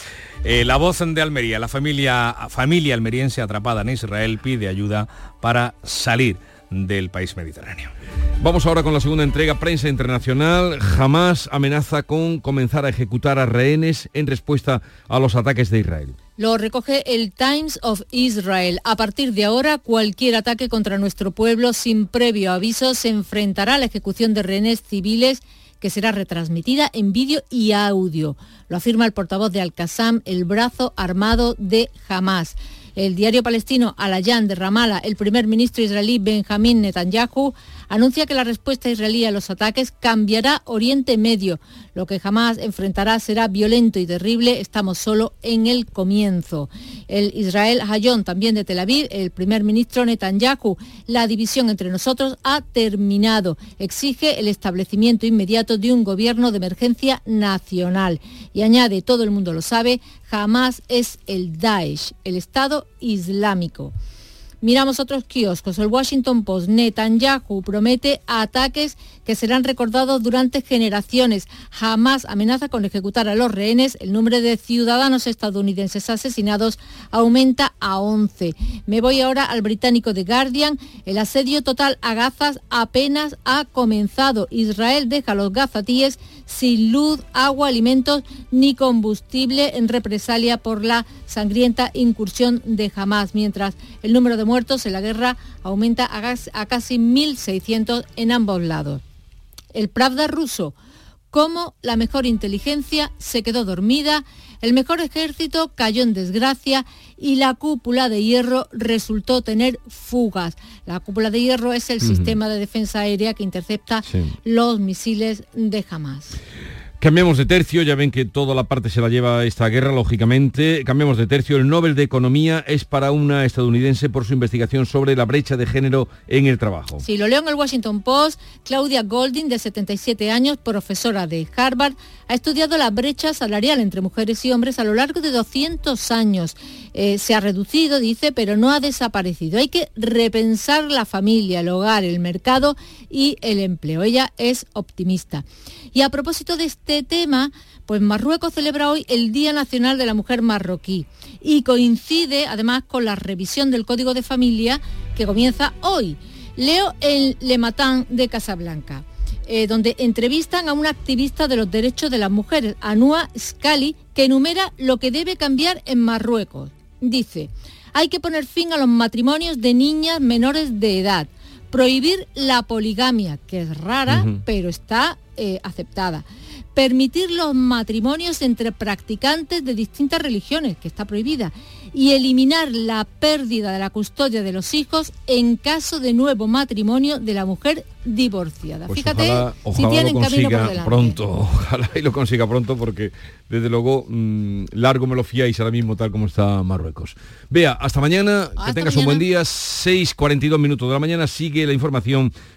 Eh, la voz de Almería, la familia, familia almeriense atrapada en Israel pide ayuda para salir del país mediterráneo. Vamos ahora con la segunda entrega, prensa internacional. Jamás amenaza con comenzar a ejecutar a rehenes en respuesta a los ataques de Israel. Lo recoge el Times of Israel. A partir de ahora, cualquier ataque contra nuestro pueblo sin previo aviso se enfrentará a la ejecución de rehenes civiles que será retransmitida en vídeo y audio. Lo afirma el portavoz de Al-Qassam, el brazo armado de Hamas. El diario palestino Al-Ayan de Ramallah, el primer ministro israelí Benjamín Netanyahu, anuncia que la respuesta israelí a los ataques cambiará Oriente Medio. Lo que jamás enfrentará será violento y terrible. Estamos solo en el comienzo. El Israel Hayón, también de Tel Aviv, el primer ministro Netanyahu, la división entre nosotros ha terminado. Exige el establecimiento inmediato de un gobierno de emergencia nacional. Y añade, todo el mundo lo sabe, jamás es el Daesh, el Estado Islámico. Miramos otros kioscos. El Washington Post, Netanyahu promete ataques que serán recordados durante generaciones. Jamás amenaza con ejecutar a los rehenes. El número de ciudadanos estadounidenses asesinados aumenta a 11. Me voy ahora al británico The Guardian. El asedio total a Gazas apenas ha comenzado. Israel deja a los gazatíes sin luz, agua, alimentos ni combustible en represalia por la sangrienta incursión de Hamas, mientras el número de muertos en la guerra aumenta a casi 1.600 en ambos lados. El Pravda ruso, cómo la mejor inteligencia se quedó dormida, el mejor ejército cayó en desgracia y la cúpula de hierro resultó tener fugas. La cúpula de hierro es el sistema de defensa aérea que intercepta los misiles de Hamas. Cambiamos de tercio, ya ven que toda la parte se la lleva esta guerra, lógicamente. Cambiamos de tercio. El Nobel de Economía es para una estadounidense por su investigación sobre la brecha de género en el trabajo. Sí, lo leo en el Washington Post. Claudia Golding, de 77 años, profesora de Harvard, ha estudiado la brecha salarial entre mujeres y hombres a lo largo de 200 años. Eh, se ha reducido, dice, pero no ha desaparecido. Hay que repensar la familia, el hogar, el mercado y el empleo. Ella es optimista. Y a propósito de este tema, pues Marruecos celebra hoy el Día Nacional de la Mujer Marroquí y coincide además con la revisión del Código de Familia que comienza hoy. Leo el Lematán de Casablanca. Eh, donde entrevistan a una activista de los derechos de las mujeres, Anua Scali, que enumera lo que debe cambiar en Marruecos. Dice, hay que poner fin a los matrimonios de niñas menores de edad, prohibir la poligamia, que es rara, pero está eh, aceptada. Permitir los matrimonios entre practicantes de distintas religiones, que está prohibida. Y eliminar la pérdida de la custodia de los hijos en caso de nuevo matrimonio de la mujer divorciada. Pues Fíjate ojalá, si tienen lo camino por delante. pronto, ojalá y lo consiga pronto porque desde luego mm, largo me lo fiáis ahora mismo tal como está Marruecos. Vea, hasta mañana, que tengas un buen día, 6.42 minutos de la mañana, sigue la información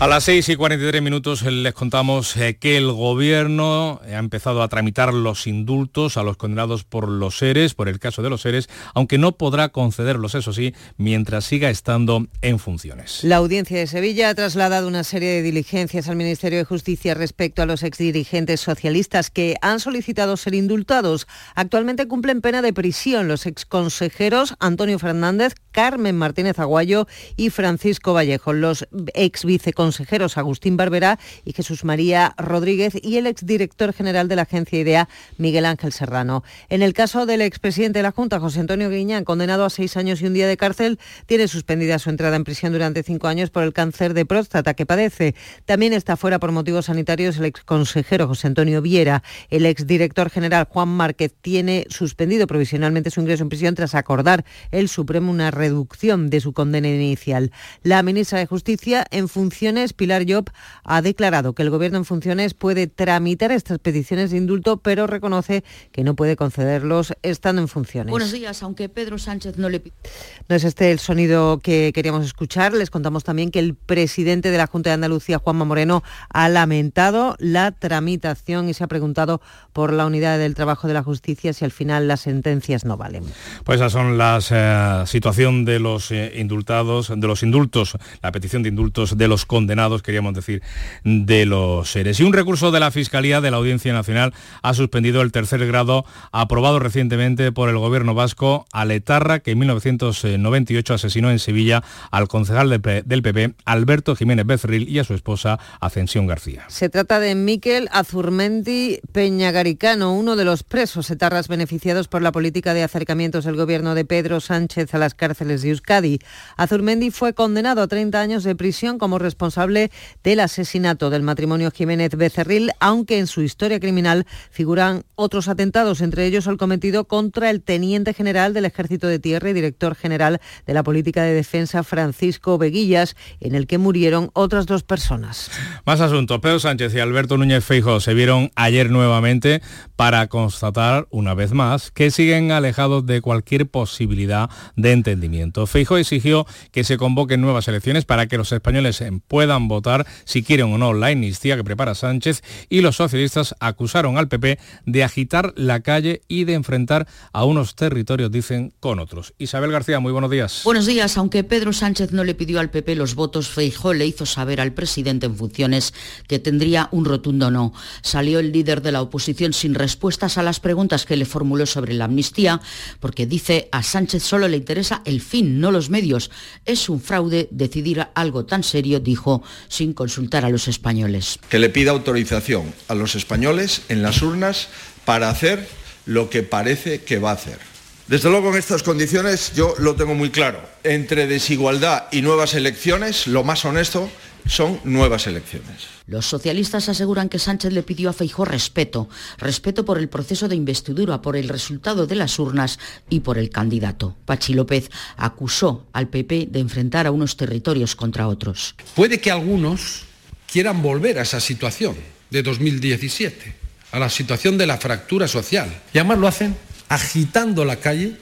A las 6 y 43 minutos eh, les contamos eh, que el gobierno ha empezado a tramitar los indultos a los condenados por los seres, por el caso de los seres, aunque no podrá concederlos, eso sí, mientras siga estando en funciones. La audiencia de Sevilla ha trasladado una serie de diligencias al Ministerio de Justicia respecto a los exdirigentes socialistas que han solicitado ser indultados. Actualmente cumplen pena de prisión los exconsejeros Antonio Fernández, Carmen Martínez Aguayo y Francisco Vallejo, los ex viceconsejeros Agustín Barberá y Jesús María Rodríguez y el exdirector general de la agencia IDEA, Miguel Ángel Serrano. En el caso del expresidente de la Junta, José Antonio Guiñán, condenado a seis años y un día de cárcel, tiene suspendida su entrada en prisión durante cinco años por el cáncer de próstata que padece. También está fuera por motivos sanitarios el exconsejero José Antonio Viera. El exdirector general Juan Márquez tiene suspendido provisionalmente su ingreso en prisión tras acordar el Supremo una reducción de su condena inicial. La ministra de Justicia, en funciones, peticiones, Pilar Job ha declarado que el Gobierno en funciones puede tramitar estas peticiones de indulto, pero reconoce que no puede concederlos estando en funciones. Buenos días, aunque Pedro Sánchez no le... No es este el sonido que queríamos escuchar. Les contamos también que el presidente de la Junta de Andalucía, Juanma Moreno, ha lamentado la tramitación y se ha preguntado por la unidad del trabajo de la justicia si al final las sentencias no valen. Pues esas son las eh, situación de los eh, indultados, de los indultos, la petición de indultos de los condenados, queríamos decir, de los seres. Y un recurso de la Fiscalía de la Audiencia Nacional ha suspendido el tercer grado aprobado recientemente por el gobierno vasco a Letarra, que en 1998 asesinó en Sevilla al concejal del PP, Alberto Jiménez Becerril, y a su esposa, Ascensión García. Se trata de Miquel Azurmendi Peñagaricano, uno de los presos etarras beneficiados por la política de acercamientos del gobierno de Pedro Sánchez a las cárceles de Euskadi. Azurmendi fue condenado a 30 años de prisión como responsable del asesinato del matrimonio Jiménez Becerril, aunque en su historia criminal figuran otros atentados, entre ellos el cometido contra el teniente general del Ejército de Tierra y director general de la Política de Defensa, Francisco Veguillas, en el que murieron otras dos personas. Más asuntos. Pedro Sánchez y Alberto Núñez Feijóo se vieron ayer nuevamente para constatar una vez más que siguen alejados de cualquier posibilidad de entendimiento. Feijóo exigió que se convoquen nuevas elecciones para que los españoles puedan votar si quieren o no la amnistía que prepara Sánchez y los socialistas acusaron al PP de agitar la calle y de enfrentar a unos territorios, dicen, con otros. Isabel García, muy buenos días. Buenos días. Aunque Pedro Sánchez no le pidió al PP los votos, Feijóo le hizo saber al presidente en funciones que tendría un rotundo no. Salió el líder de la oposición sin respuestas a las preguntas que le formuló sobre la amnistía, porque dice a Sánchez solo le interesa el fin, no los medios. Es un fraude decidir algo tan serio, dijo, sin consultar a los españoles. Que le pida autorización a los españoles en las urnas para hacer lo que parece que va a hacer. Desde luego en estas condiciones yo lo tengo muy claro. Entre desigualdad y nuevas elecciones, lo más honesto son nuevas elecciones. Los socialistas aseguran que Sánchez le pidió a Feijó respeto, respeto por el proceso de investidura, por el resultado de las urnas y por el candidato. Pachi López acusó al PP de enfrentar a unos territorios contra otros. Puede que algunos quieran volver a esa situación de 2017, a la situación de la fractura social. Y además lo hacen agitando la calle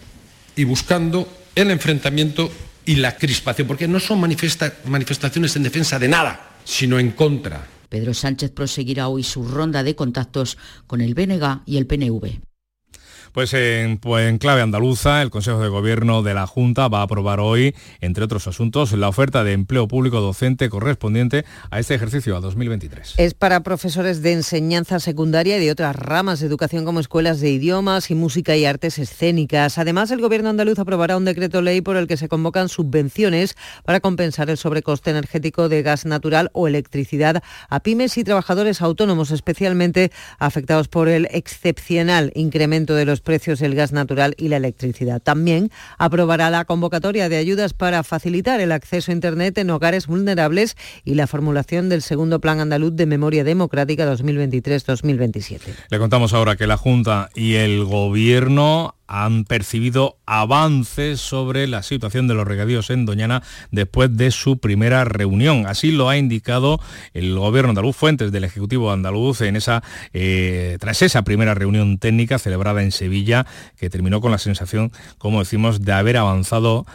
y buscando el enfrentamiento y la crispación, porque no son manifestaciones en defensa de nada, sino en contra. Pedro Sánchez proseguirá hoy su ronda de contactos con el BNG y el PNV. Pues en, pues en, clave andaluza, el Consejo de Gobierno de la Junta va a aprobar hoy, entre otros asuntos, la oferta de empleo público docente correspondiente a este ejercicio, a 2023. Es para profesores de enseñanza secundaria y de otras ramas de educación como escuelas de idiomas y música y artes escénicas. Además, el Gobierno andaluz aprobará un decreto ley por el que se convocan subvenciones para compensar el sobrecoste energético de gas natural o electricidad a pymes y trabajadores autónomos, especialmente afectados por el excepcional incremento de los precios del gas natural y la electricidad. También aprobará la convocatoria de ayudas para facilitar el acceso a Internet en hogares vulnerables y la formulación del segundo Plan Andaluz de Memoria Democrática 2023-2027. Le contamos ahora que la Junta y el Gobierno han percibido avances sobre la situación de los regadíos en Doñana después de su primera reunión. Así lo ha indicado el gobierno andaluz, fuentes del Ejecutivo andaluz, en esa, eh, tras esa primera reunión técnica celebrada en Sevilla, que terminó con la sensación, como decimos, de haber avanzado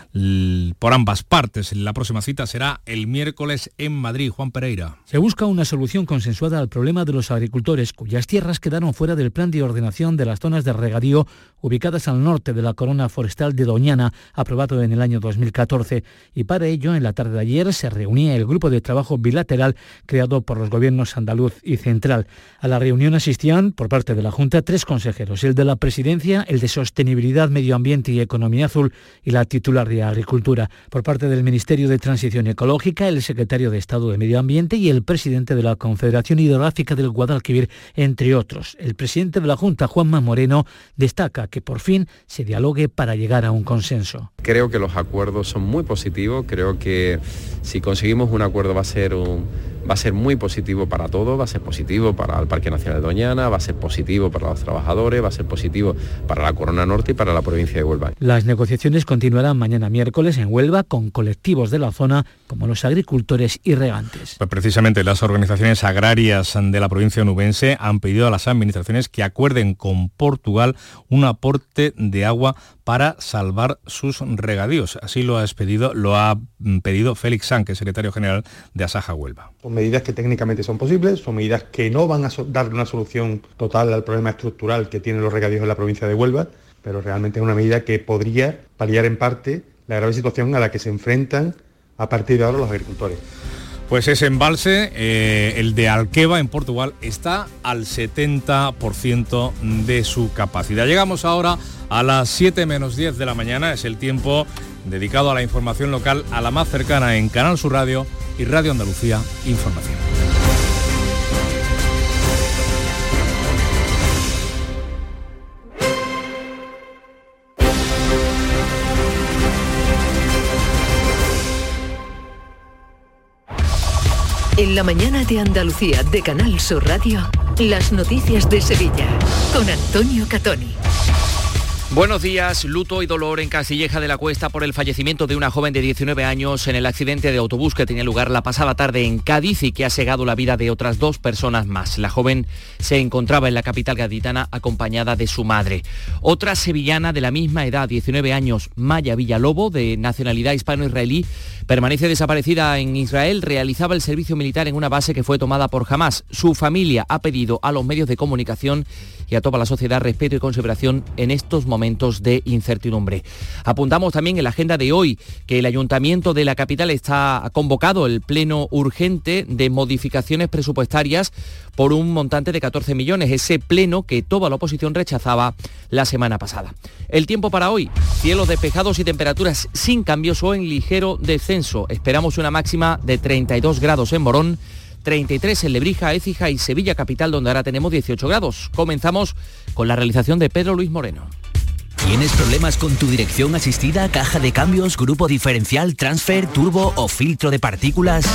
por ambas partes. La próxima cita será el miércoles en Madrid. Juan Pereira. Se busca una solución consensuada al problema de los agricultores cuyas tierras quedaron fuera del plan de ordenación de las zonas de regadío ubicadas al norte de la corona forestal de Doñana, aprobado en el año 2014. Y para ello, en la tarde de ayer, se reunía el grupo de trabajo bilateral creado por los gobiernos andaluz y central. A la reunión asistían, por parte de la Junta, tres consejeros, el de la Presidencia, el de Sostenibilidad, Medio Ambiente y Economía Azul y la titular de Agricultura. Por parte del Ministerio de Transición Ecológica, el secretario de Estado de Medio Ambiente y el presidente de la Confederación Hidrográfica del Guadalquivir, entre otros. El presidente de la Junta, Juanma Moreno, destaca que por fin se dialogue para llegar a un consenso. Creo que los acuerdos son muy positivos, creo que si conseguimos un acuerdo va a ser un, va a ser muy positivo para todos, va a ser positivo para el Parque Nacional de Doñana, va a ser positivo para los trabajadores, va a ser positivo para la Corona Norte y para la provincia de Huelva. Las negociaciones continuarán mañana miércoles en Huelva con colectivos de la zona como los agricultores y regantes. Pues precisamente las organizaciones agrarias de la provincia nubense han pedido a las administraciones que acuerden con Portugal un aporte de agua para salvar sus regadíos. Así lo ha pedido, lo ha pedido Félix Sánchez, secretario general de Asaja Huelva. Son medidas que técnicamente son posibles, son medidas que no van a dar una solución total al problema estructural que tienen los regadíos en la provincia de Huelva, pero realmente es una medida que podría paliar en parte la grave situación a la que se enfrentan a partir de ahora los agricultores. Pues ese embalse, eh, el de Alqueva en Portugal, está al 70% de su capacidad. Llegamos ahora a las 7 menos 10 de la mañana, es el tiempo dedicado a la información local, a la más cercana en Canal Sur Radio y Radio Andalucía Información. En la mañana de Andalucía de Canal Sur Radio, las noticias de Sevilla con Antonio Catoni. Buenos días. Luto y dolor en Castilleja de la Cuesta por el fallecimiento de una joven de 19 años en el accidente de autobús que tenía lugar la pasada tarde en Cádiz y que ha segado la vida de otras dos personas más. La joven se encontraba en la capital gaditana acompañada de su madre. Otra sevillana de la misma edad, 19 años, Maya Villalobo, de nacionalidad hispano-israelí, permanece desaparecida en Israel. Realizaba el servicio militar en una base que fue tomada por Hamas. Su familia ha pedido a los medios de comunicación y a toda la sociedad respeto y consideración en estos momentos de incertidumbre. Apuntamos también en la agenda de hoy que el Ayuntamiento de la capital está convocado el pleno urgente de modificaciones presupuestarias por un montante de 14 millones, ese pleno que toda la oposición rechazaba la semana pasada. El tiempo para hoy, cielos despejados y temperaturas sin cambios o en ligero descenso. Esperamos una máxima de 32 grados en Morón 33 en Lebrija, Écija y Sevilla Capital, donde ahora tenemos 18 grados. Comenzamos con la realización de Pedro Luis Moreno. ¿Tienes problemas con tu dirección asistida, caja de cambios, grupo diferencial, transfer, turbo o filtro de partículas?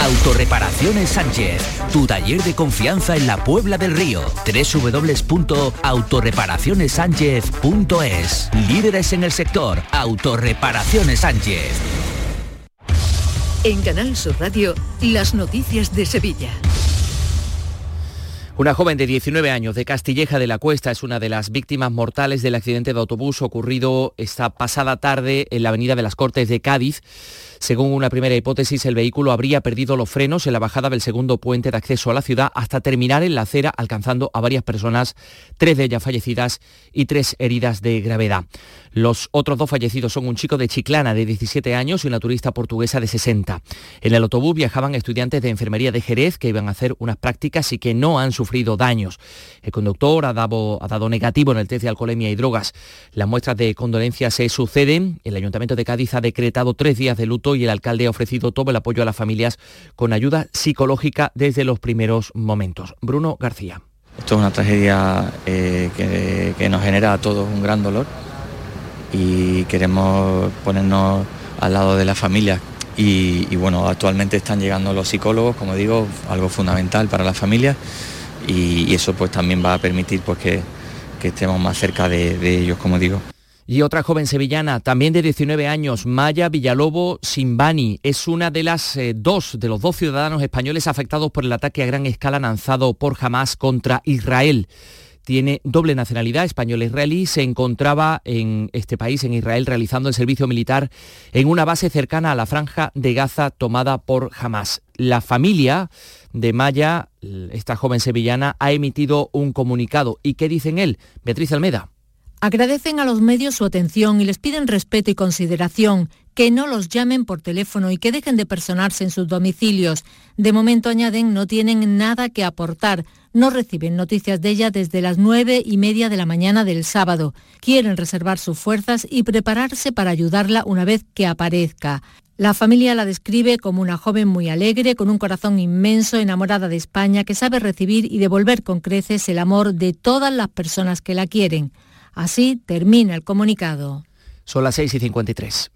Autorreparaciones Sánchez, tu taller de confianza en la Puebla del Río. www.autorreparacionessánchez.es Líderes en el sector, Autorreparaciones Sánchez. En Canal Sur Radio, las noticias de Sevilla. Una joven de 19 años de Castilleja de la Cuesta es una de las víctimas mortales del accidente de autobús ocurrido esta pasada tarde en la avenida de las Cortes de Cádiz. Según una primera hipótesis, el vehículo habría perdido los frenos en la bajada del segundo puente de acceso a la ciudad hasta terminar en la acera, alcanzando a varias personas, tres de ellas fallecidas y tres heridas de gravedad. Los otros dos fallecidos son un chico de Chiclana de 17 años y una turista portuguesa de 60. En el autobús viajaban estudiantes de enfermería de Jerez que iban a hacer unas prácticas y que no han sufrido daños. El conductor ha dado, negativo en el test de alcoholemia y drogas. Las muestras de condolencia se suceden. El Ayuntamiento de Cádiz ha decretado tres días de luto y el alcalde ha ofrecido todo el apoyo a las familias con ayuda psicológica desde los primeros momentos. Bruno García. Esto es una tragedia eh, que, que nos genera a todos un gran dolor y queremos ponernos al lado de las familias. Y, bueno, actualmente están llegando los psicólogos, como digo, algo fundamental para las familias y, eso pues también va a permitir pues, que, que estemos más cerca de ellos, como digo. Y otra joven sevillana, también de 19 años, Maya Villalobo Simbani, es una de las eh, dos, de los dos ciudadanos españoles afectados por el ataque a gran escala lanzado por Hamas contra Israel tiene doble nacionalidad española-israelí, se encontraba en este país, en Israel, realizando el servicio militar en una base cercana a la franja de Gaza tomada por Hamas. La familia de Maya, esta joven sevillana, ha emitido un comunicado. ¿Y qué dicen él? Beatriz Almeda. Agradecen a los medios su atención y les piden respeto y consideración, que no los llamen por teléfono y que dejen de personarse en sus domicilios. De momento, añaden, no tienen nada que aportar. No reciben noticias de ella desde las nueve y media de la mañana del sábado. Quieren reservar sus fuerzas y prepararse para ayudarla una vez que aparezca. La familia la describe como una joven muy alegre, con un corazón inmenso, enamorada de España, que sabe recibir y devolver con creces el amor de todas las personas que la quieren. Así termina el comunicado. Son las 6 y 53.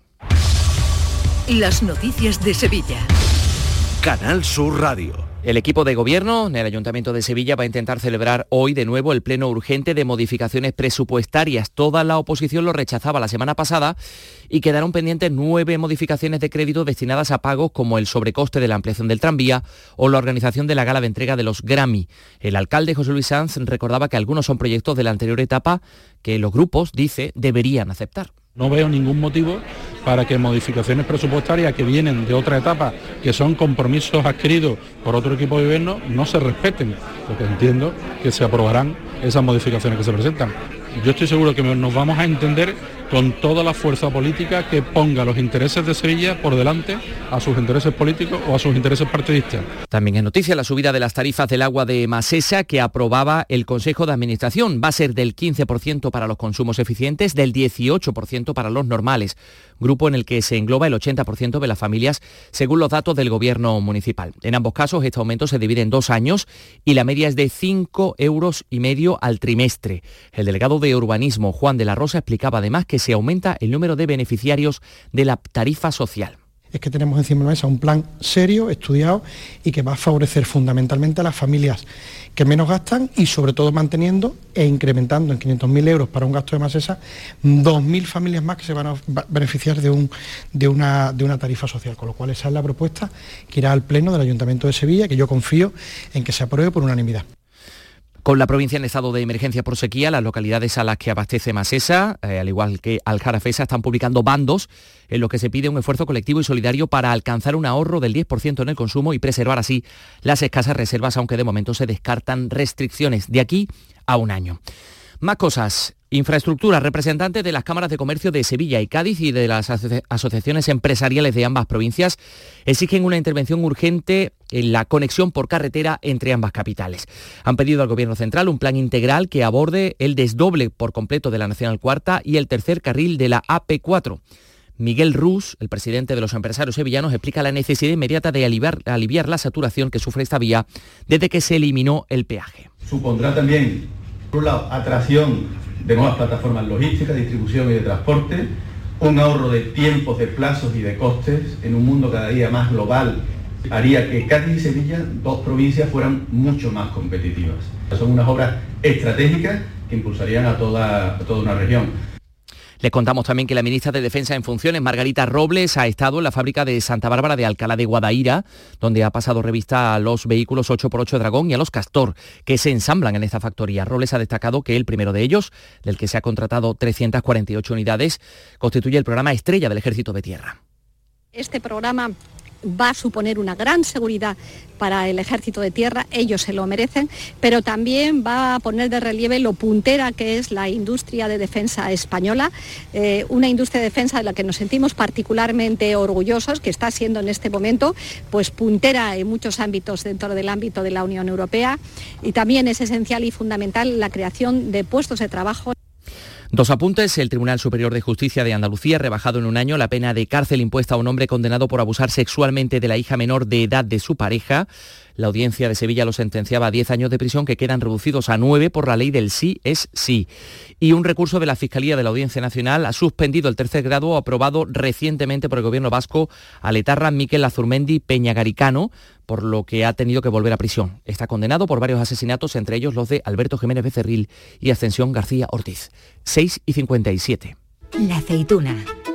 Las noticias de Sevilla. Canal Sur Radio. El equipo de gobierno en el Ayuntamiento de Sevilla va a intentar celebrar hoy de nuevo el pleno urgente de modificaciones presupuestarias. Toda la oposición lo rechazaba la semana pasada y quedaron pendientes nueve modificaciones de crédito destinadas a pagos como el sobrecoste de la ampliación del tranvía o la organización de la gala de entrega de los Grammy. El alcalde José Luis Sanz recordaba que algunos son proyectos de la anterior etapa que los grupos, dice, deberían aceptar. No veo ningún motivo para que modificaciones presupuestarias que vienen de otra etapa, que son compromisos adquiridos por otro equipo de gobierno, no se respeten, porque entiendo que se aprobarán esas modificaciones que se presentan. Yo estoy seguro que nos vamos a entender con toda la fuerza política que ponga los intereses de Sevilla por delante a sus intereses políticos o a sus intereses partidistas. También es noticia la subida de las tarifas del agua de Masesa que aprobaba el Consejo de Administración. Va a ser del 15% para los consumos eficientes, del 18% para los normales, grupo en el que se engloba el 80% de las familias según los datos del Gobierno municipal. En ambos casos este aumento se divide en dos años y la media es de 5 euros y medio al trimestre. El delegado de Urbanismo, Juan de la Rosa, explicaba además que se aumenta el número de beneficiarios de la tarifa social es que tenemos encima de la mesa un plan serio, estudiado y que va a favorecer fundamentalmente a las familias que menos gastan y sobre todo manteniendo e incrementando en 500.000 euros para un gasto de más esa 2.000 familias más que se van a beneficiar de, un, de, una, de una tarifa social, con lo cual esa es la propuesta que irá al Pleno del Ayuntamiento de Sevilla, que yo confío en que se apruebe por unanimidad. Con la provincia en estado de emergencia por sequía, las localidades a las que abastece Masesa, eh, al igual que Aljarafesa, están publicando bandos en los que se pide un esfuerzo colectivo y solidario para alcanzar un ahorro del 10% en el consumo y preservar así las escasas reservas, aunque de momento se descartan restricciones de aquí a un año. Más cosas. Infraestructura, representantes de las cámaras de comercio de Sevilla y Cádiz y de las asociaciones empresariales de ambas provincias exigen una intervención urgente en la conexión por carretera entre ambas capitales. Han pedido al Gobierno Central un plan integral que aborde el desdoble por completo de la Nacional Cuarta y el tercer carril de la AP4. Miguel Rus, el presidente de los empresarios sevillanos, explica la necesidad inmediata de aliviar, aliviar la saturación que sufre esta vía desde que se eliminó el peaje. Supondrá también, por un lado, atracción de nuevas plataformas logísticas, distribución y de transporte, un ahorro de tiempos, de plazos y de costes en un mundo cada día más global, haría que Cádiz y Sevilla, dos provincias, fueran mucho más competitivas. Son unas obras estratégicas que impulsarían a toda, a toda una región. Les contamos también que la ministra de Defensa en funciones, Margarita Robles, ha estado en la fábrica de Santa Bárbara de Alcalá de Guadaira, donde ha pasado revista a los vehículos 8x8 Dragón y a los Castor, que se ensamblan en esta factoría. Robles ha destacado que el primero de ellos, del que se ha contratado 348 unidades, constituye el programa estrella del Ejército de Tierra. Este programa va a suponer una gran seguridad para el ejército de tierra, ellos se lo merecen, pero también va a poner de relieve lo puntera que es la industria de defensa española, eh, una industria de defensa de la que nos sentimos particularmente orgullosos, que está siendo en este momento pues puntera en muchos ámbitos dentro del ámbito de la Unión Europea y también es esencial y fundamental la creación de puestos de trabajo. Dos apuntes. El Tribunal Superior de Justicia de Andalucía ha rebajado en un año la pena de cárcel impuesta a un hombre condenado por abusar sexualmente de la hija menor de edad de su pareja. La audiencia de Sevilla lo sentenciaba a 10 años de prisión que quedan reducidos a 9 por la ley del sí es sí. Y un recurso de la Fiscalía de la Audiencia Nacional ha suspendido el tercer grado aprobado recientemente por el gobierno vasco a Letarra Miquel Azurmendi Peñagaricano, por lo que ha tenido que volver a prisión. Está condenado por varios asesinatos, entre ellos los de Alberto Jiménez Becerril y Ascensión García Ortiz. 6 y 57. La aceituna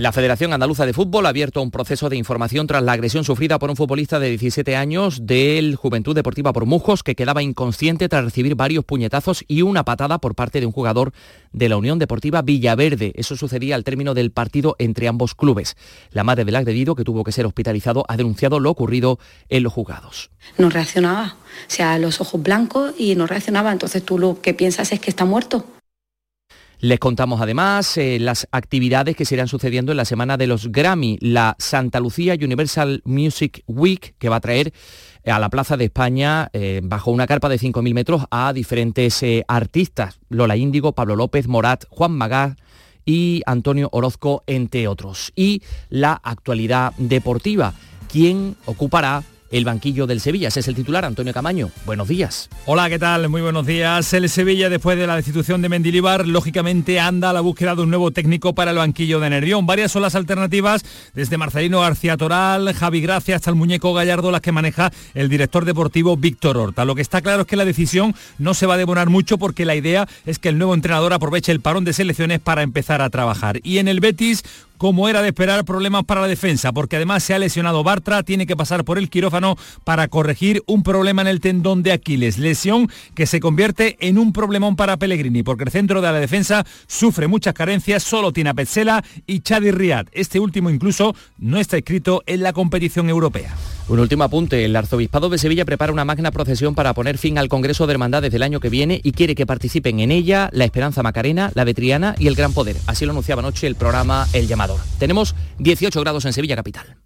La Federación Andaluza de Fútbol ha abierto un proceso de información tras la agresión sufrida por un futbolista de 17 años del Juventud Deportiva por Mujos, que quedaba inconsciente tras recibir varios puñetazos y una patada por parte de un jugador de la Unión Deportiva Villaverde. Eso sucedía al término del partido entre ambos clubes. La madre del agredido, que tuvo que ser hospitalizado, ha denunciado lo ocurrido en los juzgados. No reaccionaba, o sea, los ojos blancos y no reaccionaba, entonces tú lo que piensas es que está muerto. Les contamos además eh, las actividades que se irán sucediendo en la semana de los Grammy, la Santa Lucía Universal Music Week, que va a traer a la Plaza de España, eh, bajo una carpa de 5.000 metros, a diferentes eh, artistas, Lola Índigo, Pablo López, Morat, Juan Magá y Antonio Orozco, entre otros. Y la actualidad deportiva, ¿quién ocupará el banquillo del Sevilla. Ese es el titular, Antonio Camaño. Buenos días. Hola, ¿qué tal? Muy buenos días. El Sevilla, después de la destitución de Mendilibar, lógicamente anda a la búsqueda de un nuevo técnico para el banquillo de Nervión. Varias son las alternativas, desde Marcelino García Toral, Javi Gracia hasta el muñeco Gallardo, las que maneja el director deportivo Víctor Horta. Lo que está claro es que la decisión no se va a demorar mucho porque la idea es que el nuevo entrenador aproveche el parón de selecciones para empezar a trabajar. Y en el Betis, como era de esperar, problemas para la defensa, porque además se ha lesionado Bartra, tiene que pasar por el quirófano para corregir un problema en el tendón de Aquiles, lesión que se convierte en un problemón para Pellegrini, porque el centro de la defensa sufre muchas carencias, solo tiene a Petzela y Chadi Riad. Este último incluso no está escrito en la competición europea. Un último apunte, el Arzobispado de Sevilla prepara una magna procesión para poner fin al Congreso de Hermandades del año que viene y quiere que participen en ella la Esperanza Macarena, la Vetriana y el Gran Poder. Así lo anunciaba anoche el programa El Tenemos 18 grados en Sevilla Capital.